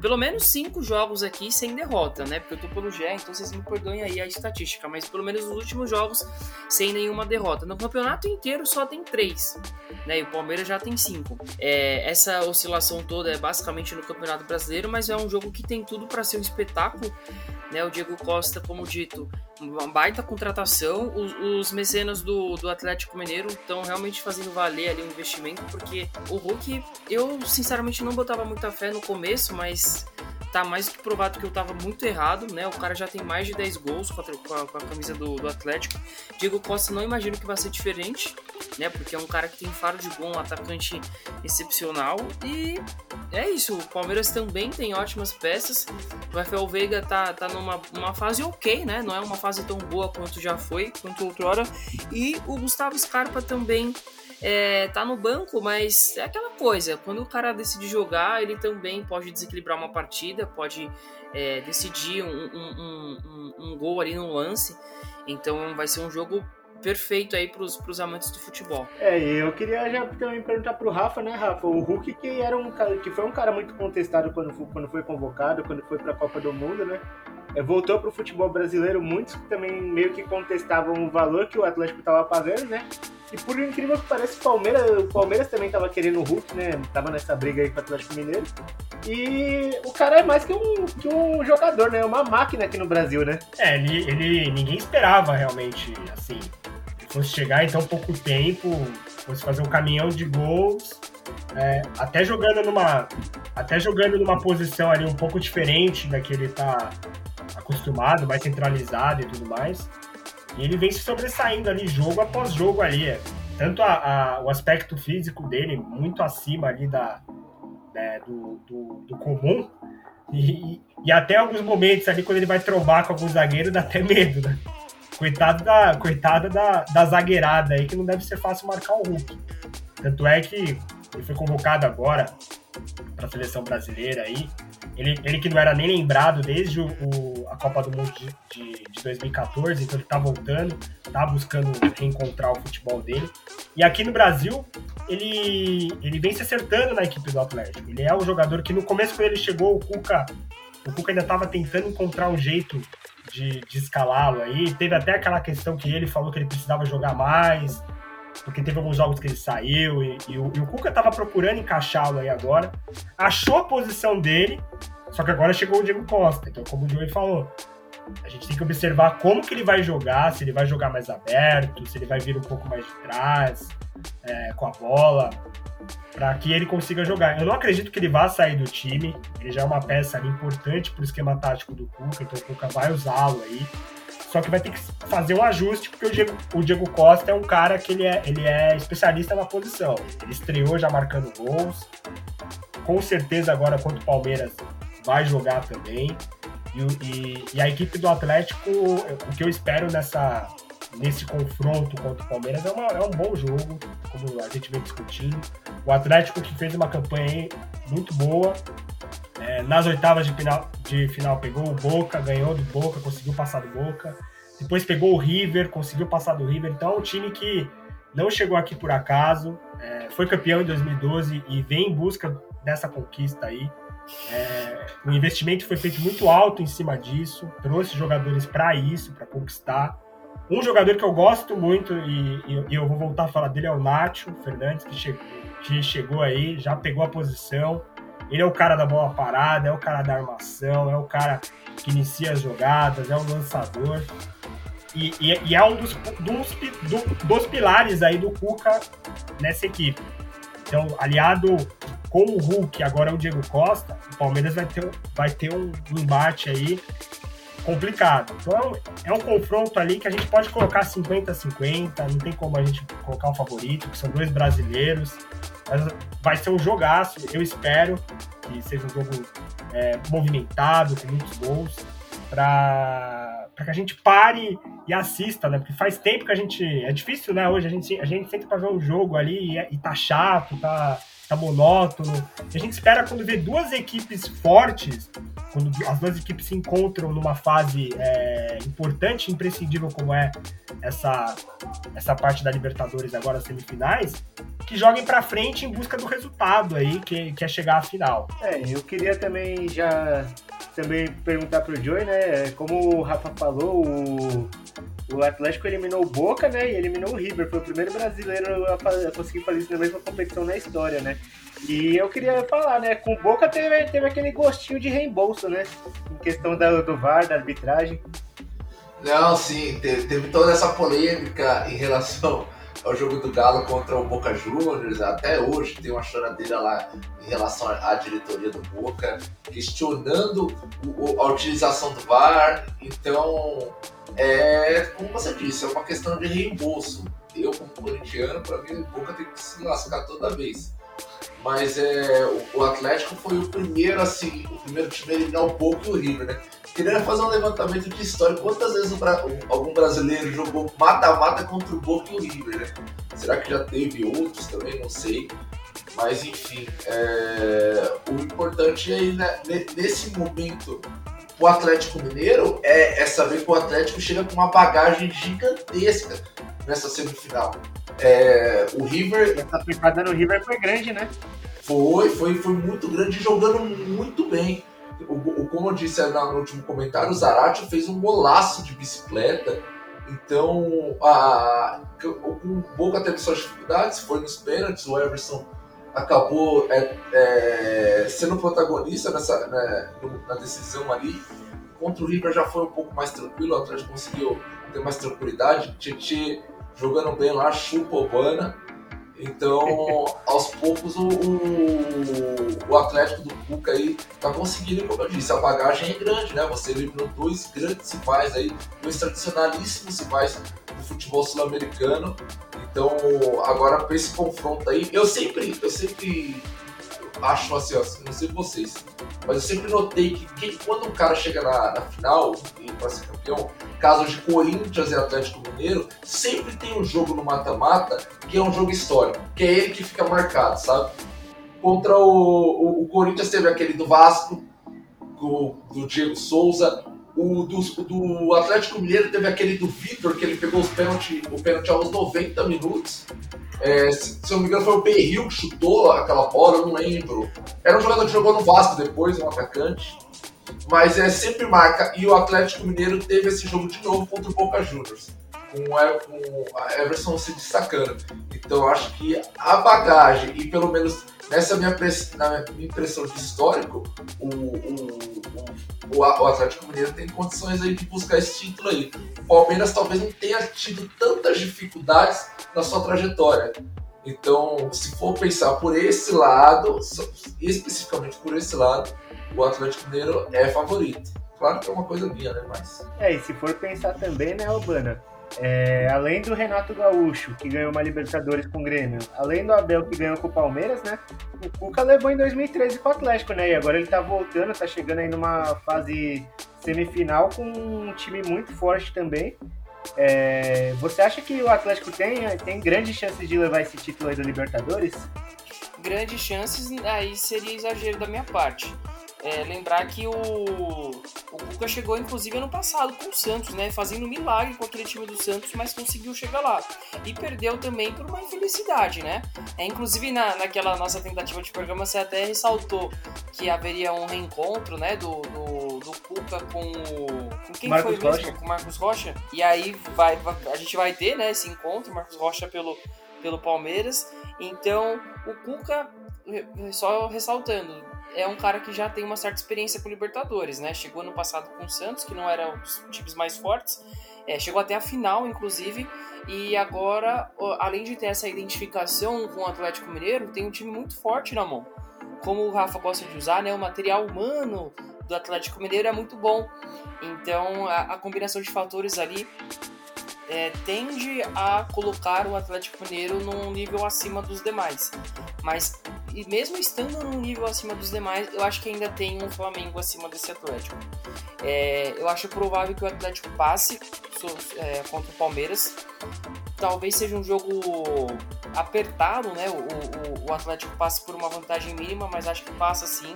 pelo menos cinco jogos aqui sem derrota, né? Porque eu tô pelo GE, então vocês me perdoem aí a estatística, mas pelo menos os últimos jogos sem nenhuma derrota. No campeonato inteiro só tem três, né? E o Palmeiras já tem cinco. É, essa oscilação toda é basicamente no Campeonato Brasileiro, mas é um jogo que tem tudo para ser um espetáculo. Né? O Diego Costa, como dito, uma baita contratação. Os, os mecenas do, do Atlético Mineiro estão realmente fazendo valer ali o investimento, porque o Hulk, eu sinceramente não botava muita fé no começo, mas tá mais que provado que eu tava muito errado, né? O cara já tem mais de 10 gols com a, com a, com a camisa do, do, Atlético. Diego Costa não imagino que vai ser diferente, né? Porque é um cara que tem faro de gol, um atacante excepcional. E é isso, o Palmeiras também tem ótimas peças. O Rafael Veiga tá, tá numa uma fase ok, né? Não é uma fase tão boa quanto já foi, quanto outrora. E o Gustavo Scarpa também é, tá no banco, mas é aquela coisa, quando o cara decide jogar, ele também pode desequilibrar uma partida, pode é, decidir um, um, um, um, gol ali no lance. Então vai ser um jogo perfeito aí pros, pros amantes do futebol.
É, eu queria já também perguntar pro Rafa, né, Rafa? O Hulk que era um cara, que foi um cara muito contestado quando quando foi convocado, quando foi pra Copa do Mundo, né? É, voltou para o futebol brasileiro, muitos também meio que contestavam o valor que o Atlético estava pagando, né? E por incrível que pareça, o Palmeiras, o Palmeiras também estava querendo o Hulk, né? Tava nessa briga aí com o Atlético Mineiro. E o cara é mais que um, que um jogador, né? Uma máquina aqui no Brasil, né?
É, ele, ele ninguém esperava realmente, assim, fosse chegar em tão pouco tempo, fosse fazer um caminhão de gols, é, até jogando numa até jogando numa posição ali um pouco diferente da que ele tá acostumado, mais centralizado e tudo mais. E ele vem se sobressaindo ali jogo após jogo ali. É. Tanto a, a, o aspecto físico dele muito acima ali da, né, do, do, do, comum. E, e, até alguns momentos ali, quando ele vai trombar com algum zagueiro, dá até medo, né? Coitado da, coitada da, da zagueirada aí, que não deve ser fácil marcar o Hulk. Tanto é que ele foi convocado agora para a seleção brasileira aí. Ele, ele que não era nem lembrado desde o, o a Copa do Mundo de, de, de, 2014, então ele tá voltando, tá buscando reencontrar o futebol dele. E aqui no Brasil, ele, ele vem se acertando na equipe do Atlético. Ele é um jogador que no começo, quando ele chegou, o Cuca, o Cuca ainda estava tentando encontrar um jeito de, de escalá-lo aí. Teve até aquela questão que ele falou que ele precisava jogar mais, porque teve alguns jogos que ele saiu e, e, o, e o Cuca estava procurando encaixá-lo aí agora. Achou a posição dele, só que agora chegou o Diego Costa. Então, como o Joey falou, a gente tem que observar como que ele vai jogar, se ele vai jogar mais aberto, se ele vai vir um pouco mais de trás, é, com a bola, para que ele consiga jogar. Eu não acredito que ele vá sair do time, ele já é uma peça importante para o esquema tático do Cuca, então o Cuca vai usá-lo aí. Só que vai ter que fazer um ajuste, porque o Diego, o Diego Costa é um cara que ele é, ele é especialista na posição. Ele estreou já marcando gols. Com certeza agora contra o Palmeiras vai jogar também. E, e, e, a equipe do Atlético, o que eu espero nessa, nesse confronto contra o Palmeiras é, uma, é um bom jogo, como a gente vem discutindo. O Atlético que fez uma campanha muito boa, é, nas oitavas de final, de final pegou o Boca, ganhou do Boca, conseguiu passar do Boca. Depois pegou o River, conseguiu passar do River. Então é um time que não chegou aqui por acaso, é, foi campeão em 2012 e vem em busca dessa conquista aí. É, o investimento foi feito muito alto em cima disso, trouxe jogadores para isso, para conquistar. Um jogador que eu gosto muito e, e, e, eu vou voltar a falar dele é o Nacho Fernandes, que que chegou aí, já pegou a posição, ele é o cara da bola parada, é o cara da armação, é o cara que inicia as jogadas, é o lançador. E, e, e é um dos, dos, dos, pilares aí do Cuca nessa equipe. Então, aliado com o Hulk, agora é o Diego Costa, o Palmeiras vai ter, vai ter um embate aí complicado. Então, é um confronto ali que a gente pode colocar 50-50, não tem como a gente colocar um favorito, que são dois brasileiros. Mas vai ser um jogaço, eu espero que seja um jogo é, movimentado, com muitos gols, para que a gente pare e assista, né? Porque faz tempo que a gente. É difícil, né? Hoje a gente, a gente sempre pra ver um jogo ali e, e tá chato, tá, tá monótono. A gente espera quando vê duas equipes fortes, quando as duas equipes se encontram numa fase é, importante, imprescindível como é essa, essa parte da Libertadores agora, semifinais, que joguem para frente em busca do resultado aí, que, que é chegar à final.
É, eu queria também já também perguntar pro Joey, né? Como o Rafa falou, o, o Atlético eliminou o Boca, né? E eliminou o River. Foi o primeiro brasileiro a, conseguir fazer isso na mesma competição na história, né? E eu queria falar, né? Com o Boca teve, teve aquele gostinho de reembolso, né? Em questão da, do VAR, da arbitragem.
Não, sim, teve, teve toda essa polêmica em relação ao jogo do Galo contra o Boca Juniors. Até hoje tem uma choradeira lá em relação à diretoria do Boca, questionando a utilização do VAR. Então, é como você disse, é uma questão de reembolso. Eu, como corintiano, para mim, o Boca tem que se lascar toda vez. Mas é, o Atlético foi o primeiro, assim, o primeiro time a eliminar o Boca e o River, né? Queria fazer um levantamento de história. Quantas vezes algum brasileiro jogou mata-mata contra o Boca e o River, né? Será que já teve outros também? Não sei. Mas enfim, é... o importante aí, né, nesse momento, o Atlético Mineiro é, é saber que o Atlético chega com uma bagagem gigantesca nessa semifinal. É, o River.
Essa picada no River foi grande, né?
Foi, foi, foi muito grande, jogando muito bem. O, o como eu disse no último comentário, o Zarate fez um golaço de bicicleta. Então, a, o Boca teve suas dificuldades, foi nos pênaltis, o Everson acabou é, é, sendo protagonista nessa, né, na decisão ali. Contra o River já foi um pouco mais tranquilo, o Atlético conseguiu ter mais tranquilidade. Tietchan jogando bem lá, chupa o Bana. Então, aos poucos, o, o, Atlético do Cuca aí tá conseguindo, como eu disse, a bagagem é grande, né? Você eliminou dois grandes rivais aí, dois tradicionalíssimos rivais do futebol sul-americano. Então, agora para esse confronto aí, eu sempre, eu sempre acho assim, não sei vocês, mas eu sempre notei que quem, quando um cara chega na, na final e para ser campeão, casos de Corinthians e Atlético Mineiro, sempre tem um jogo no mata-mata que é um jogo histórico, que é ele que fica marcado, sabe? Contra o, o, o Corinthians teve aquele do Vasco, do, do Diego Souza, o do, do, Atlético Mineiro teve aquele do Vitor, que ele pegou os pênalti, o pênalti aos 90 minutos. É, se, se eu não me engano, foi o Berril que chutou aquela bola, eu não lembro. Era um jogador que jogou no Vasco depois, um atacante. Mas é sempre marca. E o Atlético Mineiro teve esse jogo de novo contra o Boca Juniors. Com, a Everson se destacando. Então acho que a bagagem, e pelo menos nessa minha, na minha impressão de histórico, o, o, o, o Atlético Mineiro tem condições aí de buscar esse título aí. O Palmeiras talvez não tenha tido tantas dificuldades na sua trajetória. Então, se for pensar por esse lado, especificamente por esse lado, o Atlético Mineiro é favorito. Claro que é uma coisa minha, né? Mas.
É, e se for pensar também, né, Albana? É, além do Renato Gaúcho, que ganhou uma Libertadores com o Grêmio, além do Abel, que ganhou com o Palmeiras, né? O Cuca levou em 2013 com o Atlético, né? E agora ele tá voltando, tá chegando aí numa fase semifinal com um time muito forte também. É, você acha que o Atlético tem, tem grandes chances de levar esse título aí do Libertadores?
Grandes chances, aí seria exagero da minha parte. É, lembrar que o, o Cuca chegou inclusive ano passado com o Santos, né? Fazendo um milagre com aquele time do Santos, mas conseguiu chegar lá. E perdeu também por uma infelicidade, né? É, inclusive na, naquela nossa tentativa de programa você até ressaltou que haveria um reencontro, né? Do, do, do Cuca com, com quem
Marcos
foi
Rocha.
mesmo? Com o Marcos Rocha. E aí vai, a gente vai ter né, esse encontro, Marcos Rocha pelo, pelo Palmeiras. Então o Cuca, só ressaltando, é um cara que já tem uma certa experiência com Libertadores, né? Chegou no passado com o Santos, que não era os times mais fortes, é, chegou até a final, inclusive, e agora, além de ter essa identificação com o Atlético Mineiro, tem um time muito forte na mão. Como o Rafa gosta de usar, né? O material humano do Atlético Mineiro é muito bom. Então, a, a combinação de fatores ali é, tende a colocar o Atlético Mineiro num nível acima dos demais. Mas e mesmo estando num nível acima dos demais, eu acho que ainda tem um Flamengo acima desse Atlético. É, eu acho provável que o Atlético passe é, contra o Palmeiras. Talvez seja um jogo apertado, né? O, o, o, Atlético passe por uma vantagem mínima, mas acho que passa sim.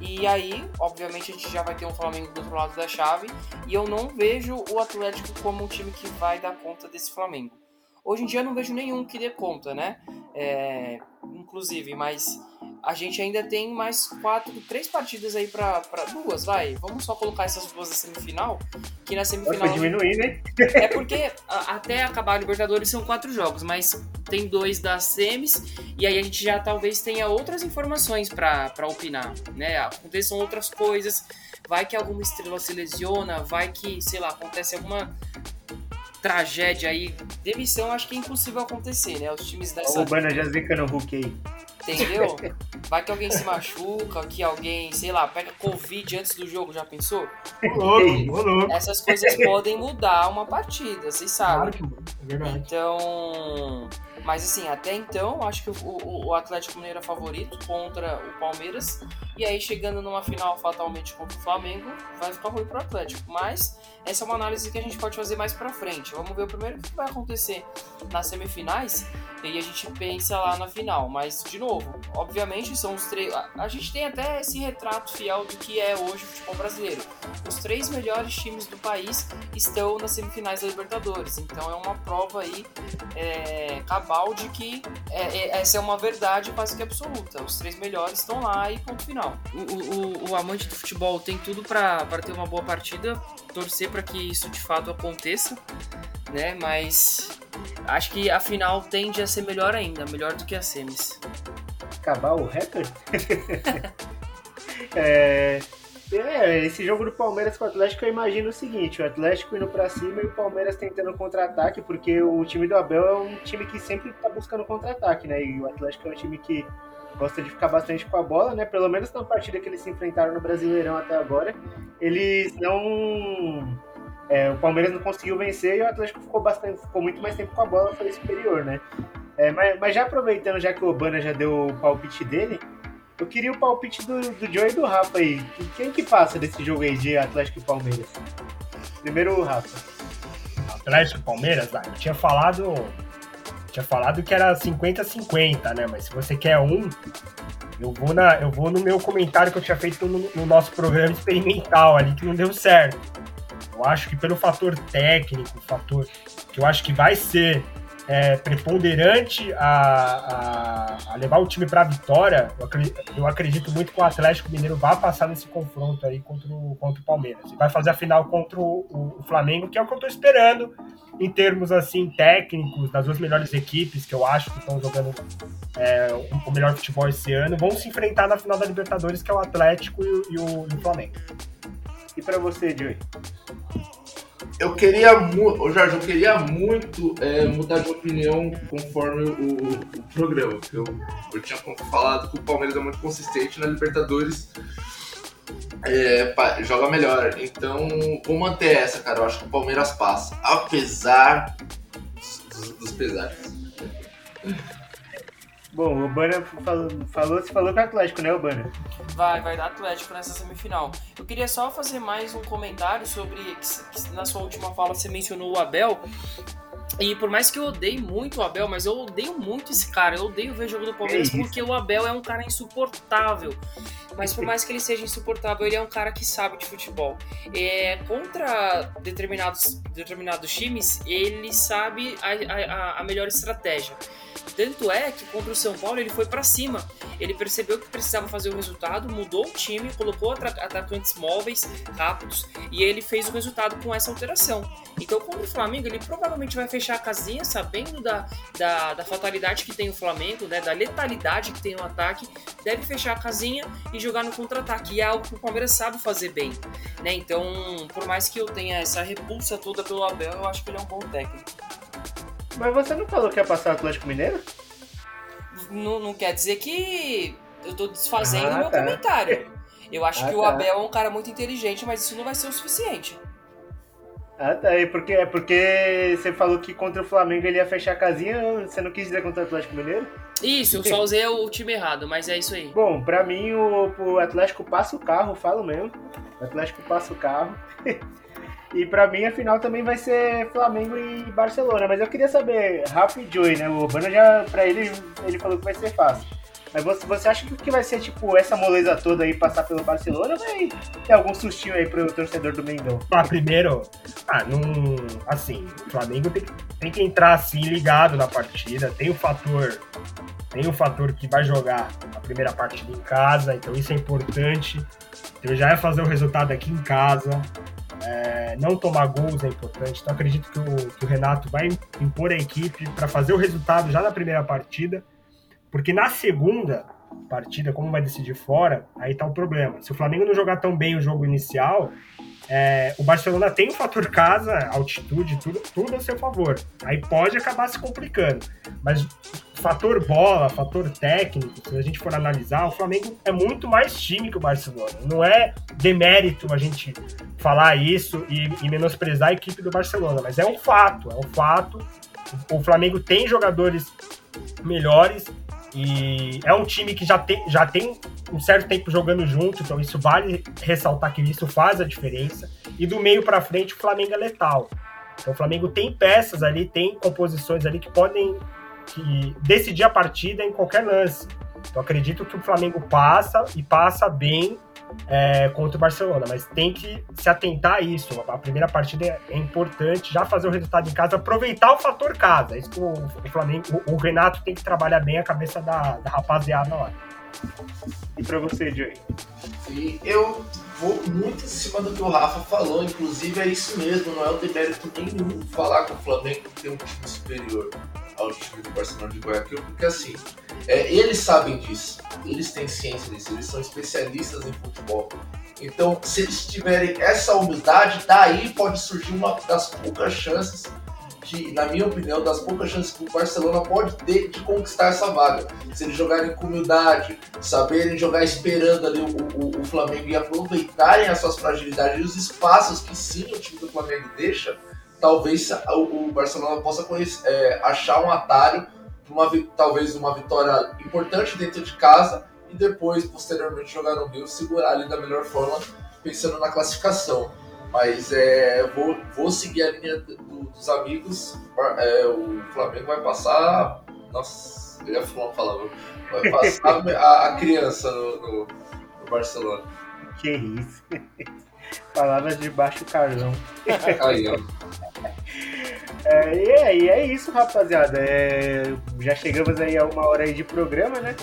E aí, obviamente, a gente já vai ter um Flamengo do outro lado da chave. E eu não vejo o Atlético como um time que vai dar conta desse Flamengo. Hoje em dia eu não vejo nenhum que dê conta, né? É, inclusive, mas a gente ainda tem mais quatro, três partidas aí para duas, vai. Vamos só colocar essas duas na semifinal, que na semifinal.
Pode diminuir, né?
É porque até acabar a Libertadores são quatro jogos, mas tem dois das semis e aí a gente já talvez tenha outras informações para opinar, né? Aconteçam outras coisas, vai que alguma estrela se lesiona, vai que, sei lá, acontece alguma tragédia aí. Demissão acho que é impossível acontecer, né? Os times dessa.
O Bana já zica no Hulk aí.
Entendeu? Vai que alguém se machuca, que alguém, sei lá, pega Covid antes do jogo, já pensou? Essas coisas podem mudar uma partida, vocês sabem.
Claro que é verdade.
Então. Mas assim, até então, acho que o, o Atlético Mineiro é favorito contra o Palmeiras. E aí, chegando numa final fatalmente contra o Flamengo, vai ficar ruim pro Atlético. Mas essa é uma análise que a gente pode fazer mais pra frente. Vamos ver o primeiro que vai acontecer nas semifinais. E aí a gente pensa lá na final. Mas, de novo, obviamente são os três. A gente tem até esse retrato fiel do que é hoje o futebol brasileiro. Os três melhores times do país estão nas semifinais da Libertadores. Então é uma prova aí é, cabal balde que é, é, essa é uma verdade quase que absoluta. Os três melhores estão lá e ponto final. O, o, o amante do futebol tem tudo para ter uma boa partida, torcer para que isso de fato aconteça, né? Mas acho que a final tende a ser melhor ainda, melhor do que a semis.
Acabar o recorde? é, é, esse jogo do Palmeiras com o Atlético eu imagino o seguinte, o Atlético indo pra cima e o Palmeiras tentando contra-ataque, porque o time do Abel é um time que sempre tá buscando contra-ataque, né? E o Atlético é um time que gosta de ficar bastante com a bola, né? Pelo menos na partida que eles se enfrentaram no Brasileirão até agora, eles não... É, o Palmeiras não conseguiu vencer e o Atlético ficou, bastante, ficou muito mais tempo com a bola, foi superior, né? É, mas, mas já aproveitando, já que o Obana já deu o palpite dele, eu queria o palpite do, do Joe e do Rafa aí. Quem que passa desse jogo aí de Atlético e Palmeiras? Primeiro o Rafa.
Atlético e Palmeiras, ah, eu tinha falado. Tinha falado que era 50-50, né? Mas se você quer um, eu vou, na, eu vou no meu comentário que eu tinha feito no, no nosso programa experimental ali, que não deu certo. Eu acho que pelo fator técnico, fator que eu acho que vai ser é, preponderante a, a, a, levar o time para a vitória, eu acredito, eu acredito, muito que o Atlético Mineiro vai passar nesse confronto aí contra o, contra o Palmeiras. E vai fazer a final contra o, o Flamengo, que é o que eu estou esperando em termos assim técnicos, das duas melhores equipes que eu acho que estão jogando é, o, o melhor futebol esse ano, vão se enfrentar na final da Libertadores, que é o Atlético e, e o, e o Flamengo.
E para você, Joey?
Eu queria muito, Jorge, eu queria muito é, mudar de opinião conforme o, o programa. Eu, eu tinha falado que o Palmeiras é muito consistente na Libertadores. É, joga melhor. Então, vou manter essa, cara. Eu acho que o Palmeiras passa. Apesar dos, dos pesares.
Bom, o Bana falou, falou, falou com o Atlético, né, o Bana?
Vai, vai dar Atlético nessa semifinal. Eu queria só fazer mais um comentário sobre. Na sua última fala você mencionou o Abel. E por mais que eu odeie muito o Abel, mas eu odeio muito esse cara. Eu odeio ver o jogo do Palmeiras é porque o Abel é um cara insuportável. Mas por mais que ele seja insuportável, ele é um cara que sabe de futebol. É, contra determinados, determinados times, ele sabe a, a, a melhor estratégia. Tanto é que contra o São Paulo ele foi para cima. Ele percebeu que precisava fazer o resultado, mudou o time, colocou atacantes móveis, rápidos, e ele fez o resultado com essa alteração. Então, contra o Flamengo, ele provavelmente vai fechar a casinha, sabendo da, da, da fatalidade que tem o Flamengo, né, da letalidade que tem no ataque, deve fechar a casinha e jogar no contra-ataque. E é algo que o Palmeiras sabe fazer bem. Né? Então, por mais que eu tenha essa repulsa toda pelo Abel, eu acho que ele é um bom técnico.
Mas você não falou que ia passar o Atlético Mineiro?
Não, não quer dizer que eu tô desfazendo ah, meu tá. comentário. Eu acho ah, que o tá. Abel é um cara muito inteligente, mas isso não vai ser o suficiente.
Ah, tá. E porque, é porque você falou que contra o Flamengo ele ia fechar a casinha, você não quis dizer contra o Atlético Mineiro?
Isso, eu só usei o time errado, mas é isso aí.
Bom, pra mim o, o Atlético passa o carro, falo mesmo. O Atlético passa o carro. E para mim a final também vai ser Flamengo e Barcelona. Mas eu queria saber, Rafa e Joey, né? O Urbano já, pra ele, ele falou que vai ser fácil. Mas você, você acha que vai ser tipo essa moleza toda aí passar pelo Barcelona vai ter algum sustinho aí pro torcedor do Mengão?
Ah, primeiro, ah, num, assim, o Flamengo tem, tem que entrar assim ligado na partida. Tem o fator tem o fator que vai jogar a primeira partida em casa, então isso é importante. Então já é fazer o resultado aqui em casa. É, não tomar gols é importante. Então acredito que o, que o Renato vai impor a equipe para fazer o resultado já na primeira partida, porque na segunda partida, como vai decidir fora, aí tá o problema. Se o Flamengo não jogar tão bem o jogo inicial, é, o Barcelona tem o fator casa, altitude, tudo, tudo a seu favor. Aí pode acabar se complicando. Mas fator bola, fator técnico, se a gente for analisar, o Flamengo é muito mais time que o Barcelona. Não é demérito a gente falar isso e, e menosprezar a equipe do Barcelona, mas é um fato, é um fato. O Flamengo tem jogadores melhores e é um time que já tem, já tem um certo tempo jogando junto, então isso vale ressaltar que isso faz a diferença. E do meio para frente, o Flamengo é letal. Então o Flamengo tem peças ali, tem composições ali que podem que decidir a partida em qualquer lance. Então acredito que o Flamengo passa e passa bem é, contra o Barcelona, mas tem que se atentar a isso. A primeira partida é, é importante, já fazer o resultado em casa, aproveitar o fator casa. Isso que o, o Flamengo, o, o, Renato tem que trabalhar bem a cabeça da, da rapaziada lá.
E para você, Joey?
E eu vou muito em cima do que o Rafa falou, inclusive é isso mesmo, não é o demérito nenhum falar que o Flamengo tem um time superior ao time do Barcelona de Guayaquil, porque assim, é, eles sabem disso, eles têm ciência disso, eles são especialistas em futebol. Então, se eles tiverem essa humildade, daí pode surgir uma das poucas chances que, na minha opinião, das poucas chances que o Barcelona pode ter de conquistar essa vaga. Se eles jogarem com humildade, saberem jogar esperando ali o, o, o Flamengo e aproveitarem as suas fragilidades e os espaços que sim o time do Flamengo deixa, talvez o, o Barcelona possa conhecer, é, achar um atalho uma, talvez uma vitória importante dentro de casa e depois, posteriormente, jogar no Rio, segurar ali da melhor forma, pensando na classificação. Mas é, vou, vou seguir a linha do, dos amigos. É, o Flamengo vai passar. Nossa, eu ia falar uma palavra. Vai passar a, a, criança no, no, no, Barcelona.
Que isso. Palavras de baixo carlão.
Aí, ó.
É, e é, e é isso, rapaziada. É, já chegamos aí a uma hora aí de programa, né?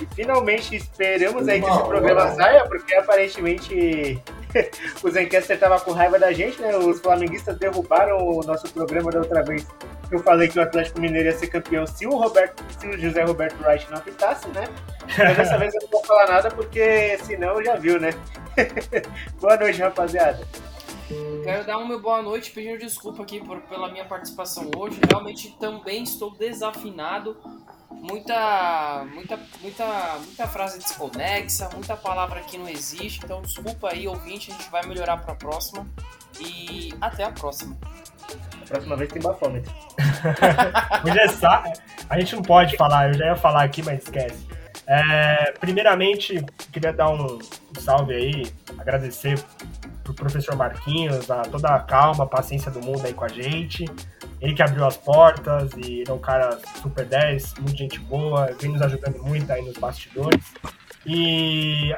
E finalmente esperamos uma aí que esse programa hora. saia, porque aparentemente o Zencaster tava com raiva da gente, né? Os flamenguistas derrubaram o nosso programa da outra vez. Eu falei que o Atlético Mineiro ia ser campeão se o, Roberto, se o José Roberto Wright não apitasse, né? Mas dessa vez eu não vou falar nada, porque senão já viu, né? Boa noite, rapaziada.
Quero dar uma boa noite pedindo desculpa aqui por, pela minha participação hoje. Realmente também estou desafinado. Muita, muita, muita, muita frase desconexa, muita palavra que não existe. Então, desculpa aí, ouvinte. A gente vai melhorar para a próxima. E até a próxima.
A próxima vez tem bafômetro.
Hoje é só... A gente não pode falar, eu já ia falar aqui, mas esquece. É, primeiramente, queria dar um salve aí, agradecer professor Marquinhos, a toda a calma, a paciência do mundo aí com a gente. Ele que abriu as portas e é um cara super 10, muito gente boa, vem nos ajudando muito aí nos bastidores. E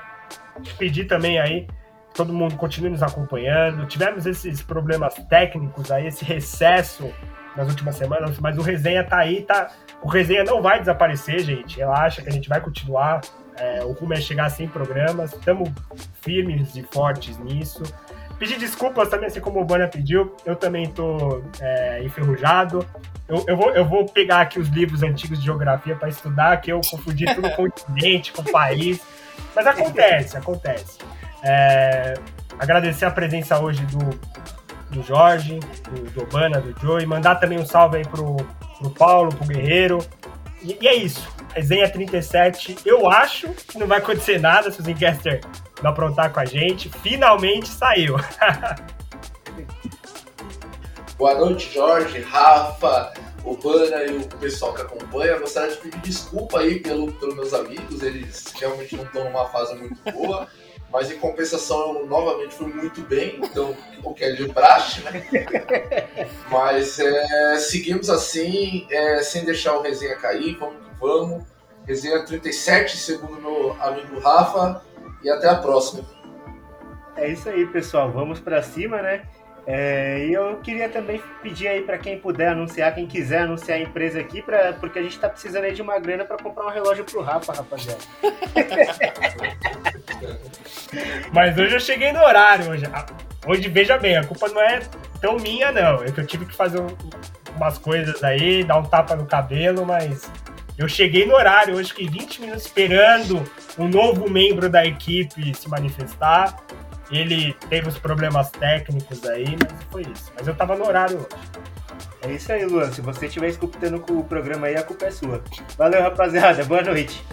pedir também aí todo mundo continue nos acompanhando. Tivemos esses problemas técnicos aí, esse recesso nas últimas semanas, mas o resenha tá aí, tá. O resenha não vai desaparecer, gente. Relaxa que a gente vai continuar. É, o rumo é chegar a 100 programas. Estamos firmes e fortes nisso. Pedir desculpas também, assim como o Bana pediu. Eu também estou é, enferrujado. Eu, eu, vou, eu vou pegar aqui os livros antigos de geografia para estudar, que eu confundi tudo com o continente, com o país. Mas acontece, acontece. É, agradecer a presença hoje do, do Jorge, do, do Obana, do Joey. Mandar também um salve aí pro, pro Paulo, pro Guerreiro. E, e é isso. Resenha 37. Eu acho que não vai acontecer nada se o Zencaster não aprontar com a gente. Finalmente saiu.
Boa noite, Jorge, Rafa, Urbana e o pessoal que acompanha. Eu gostaria de pedir desculpa aí pelo, pelos meus amigos, eles realmente não estão numa fase muito boa. Mas em compensação, eu novamente fui muito bem, então o que é de praxe, né? Mas é, seguimos assim, é, sem deixar o resenha cair, vamos vamos. Resenha 37, segundo meu amigo Rafa, e até a próxima.
É isso aí, pessoal. Vamos para cima, né? É, e eu queria também pedir aí para quem puder anunciar, quem quiser anunciar a empresa aqui, pra, porque a gente tá precisando aí de uma grana para comprar um relógio pro Rafa, rapaziada.
Mas hoje eu cheguei no horário. Hoje, hoje, veja bem, a culpa não é tão minha, não. É que eu tive que fazer umas coisas aí, dar um tapa no cabelo, mas eu cheguei no horário. Hoje fiquei 20 minutos esperando um novo membro da equipe se manifestar. Ele teve os problemas técnicos aí, mas foi isso. Mas eu tava no horário hoje.
É isso aí, Luan. Se você estiver escutando o programa aí, a culpa é sua. Valeu, rapaziada. Boa noite.